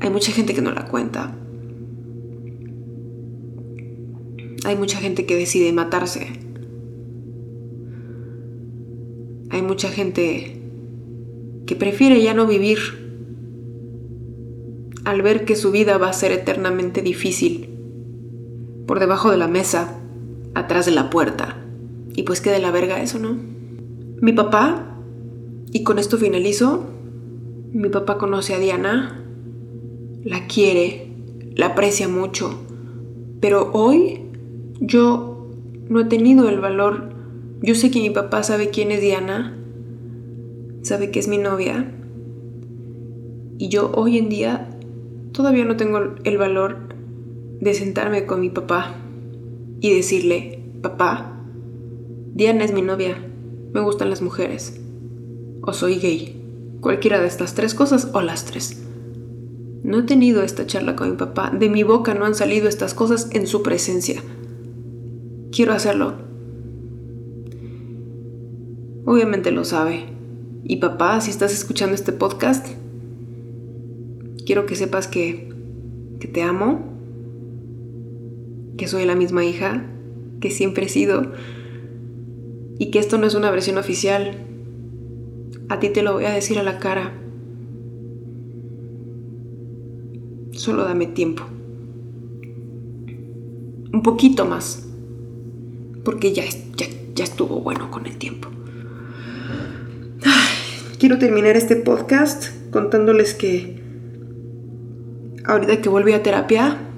hay mucha gente que no la cuenta. Hay mucha gente que decide matarse. Hay mucha gente que prefiere ya no vivir al ver que su vida va a ser eternamente difícil. Por debajo de la mesa, atrás de la puerta. Y pues que de la verga eso, ¿no? Mi papá, y con esto finalizo, mi papá conoce a Diana la quiere, la aprecia mucho, pero hoy yo no he tenido el valor. Yo sé que mi papá sabe quién es Diana, sabe que es mi novia, y yo hoy en día todavía no tengo el valor de sentarme con mi papá y decirle, papá, Diana es mi novia, me gustan las mujeres, o soy gay, cualquiera de estas tres cosas o las tres. No he tenido esta charla con mi papá. De mi boca no han salido estas cosas en su presencia. Quiero hacerlo. Obviamente lo sabe. Y papá, si estás escuchando este podcast, quiero que sepas que, que te amo, que soy la misma hija que siempre he sido y que esto no es una versión oficial. A ti te lo voy a decir a la cara. Solo dame tiempo. Un poquito más. Porque ya, ya, estuvo bueno con el tiempo. quiero terminar este podcast contándoles que ahorita que volví a terapia,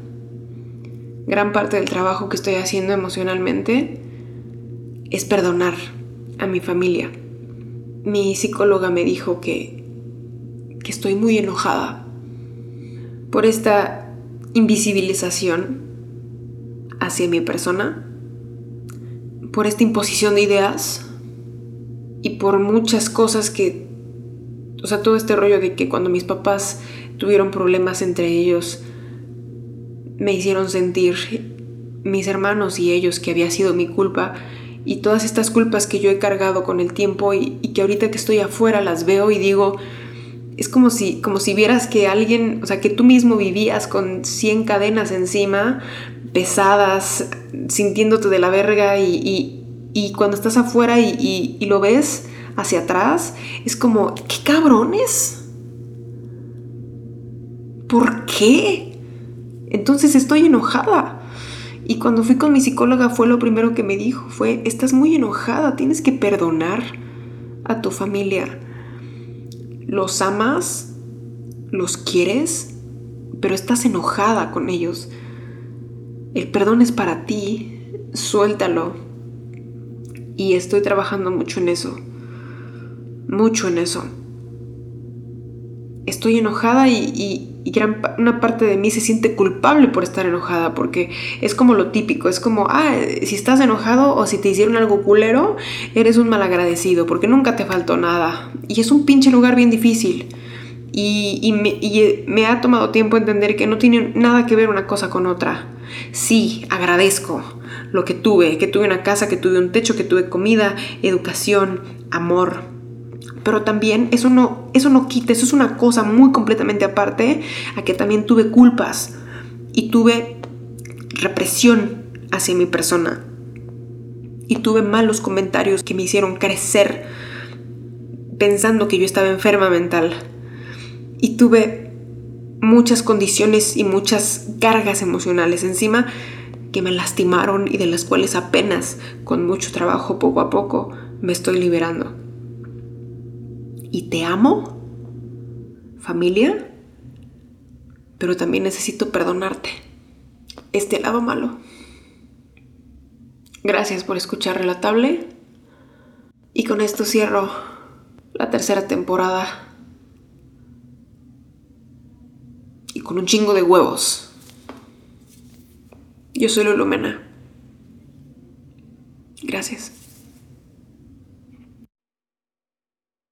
gran parte del trabajo que estoy haciendo emocionalmente es perdonar a mi familia. Mi psicóloga me dijo que, que estoy muy enojada por esta invisibilización hacia mi persona, por esta imposición de ideas y por muchas cosas que, o sea, todo este rollo de que cuando mis papás tuvieron problemas entre ellos, me hicieron sentir mis hermanos y ellos que había sido mi culpa y todas estas culpas que yo he cargado con el tiempo y, y que ahorita que estoy afuera las veo y digo, es como si, como si vieras que alguien, o sea, que tú mismo vivías con 100 cadenas encima, pesadas, sintiéndote de la verga y, cuando estás afuera y, y, lo ves hacia atrás, es como, ¿qué cabrones? ¿Por qué? Entonces estoy enojada. Y cuando fui con mi psicóloga fue lo primero que me dijo, fue, estás muy enojada, tienes que perdonar a tu familia los amas, los quieres, pero estás enojada con ellos. El perdón es para ti, suéltalo. Y estoy trabajando mucho en eso. Mucho en eso. Estoy enojada y, gran, una parte de mí se siente culpable por estar enojada, porque es como lo típico, es como, ah, si estás enojado o si te hicieron algo culero, eres un malagradecido, porque nunca te faltó nada. Y es un pinche lugar bien difícil. Y, me, ha tomado tiempo entender que no tiene nada que ver una cosa con otra. Sí, agradezco lo que tuve, que tuve una casa, que tuve un techo, que tuve comida, educación, amor. Pero también eso no, eso no quita, eso es una cosa muy completamente aparte a que también tuve culpas y tuve represión hacia mi persona. Y tuve malos comentarios que me hicieron crecer pensando que yo estaba enferma mental. Y tuve muchas condiciones y muchas cargas emocionales encima que me lastimaron y de las cuales apenas con mucho trabajo poco a poco me estoy liberando. Y te amo, familia, pero también necesito perdonarte. Este lado malo. Gracias por escuchar Relatable. Y con esto cierro la tercera temporada. Y con un chingo de huevos. Yo soy Lulumena. Gracias.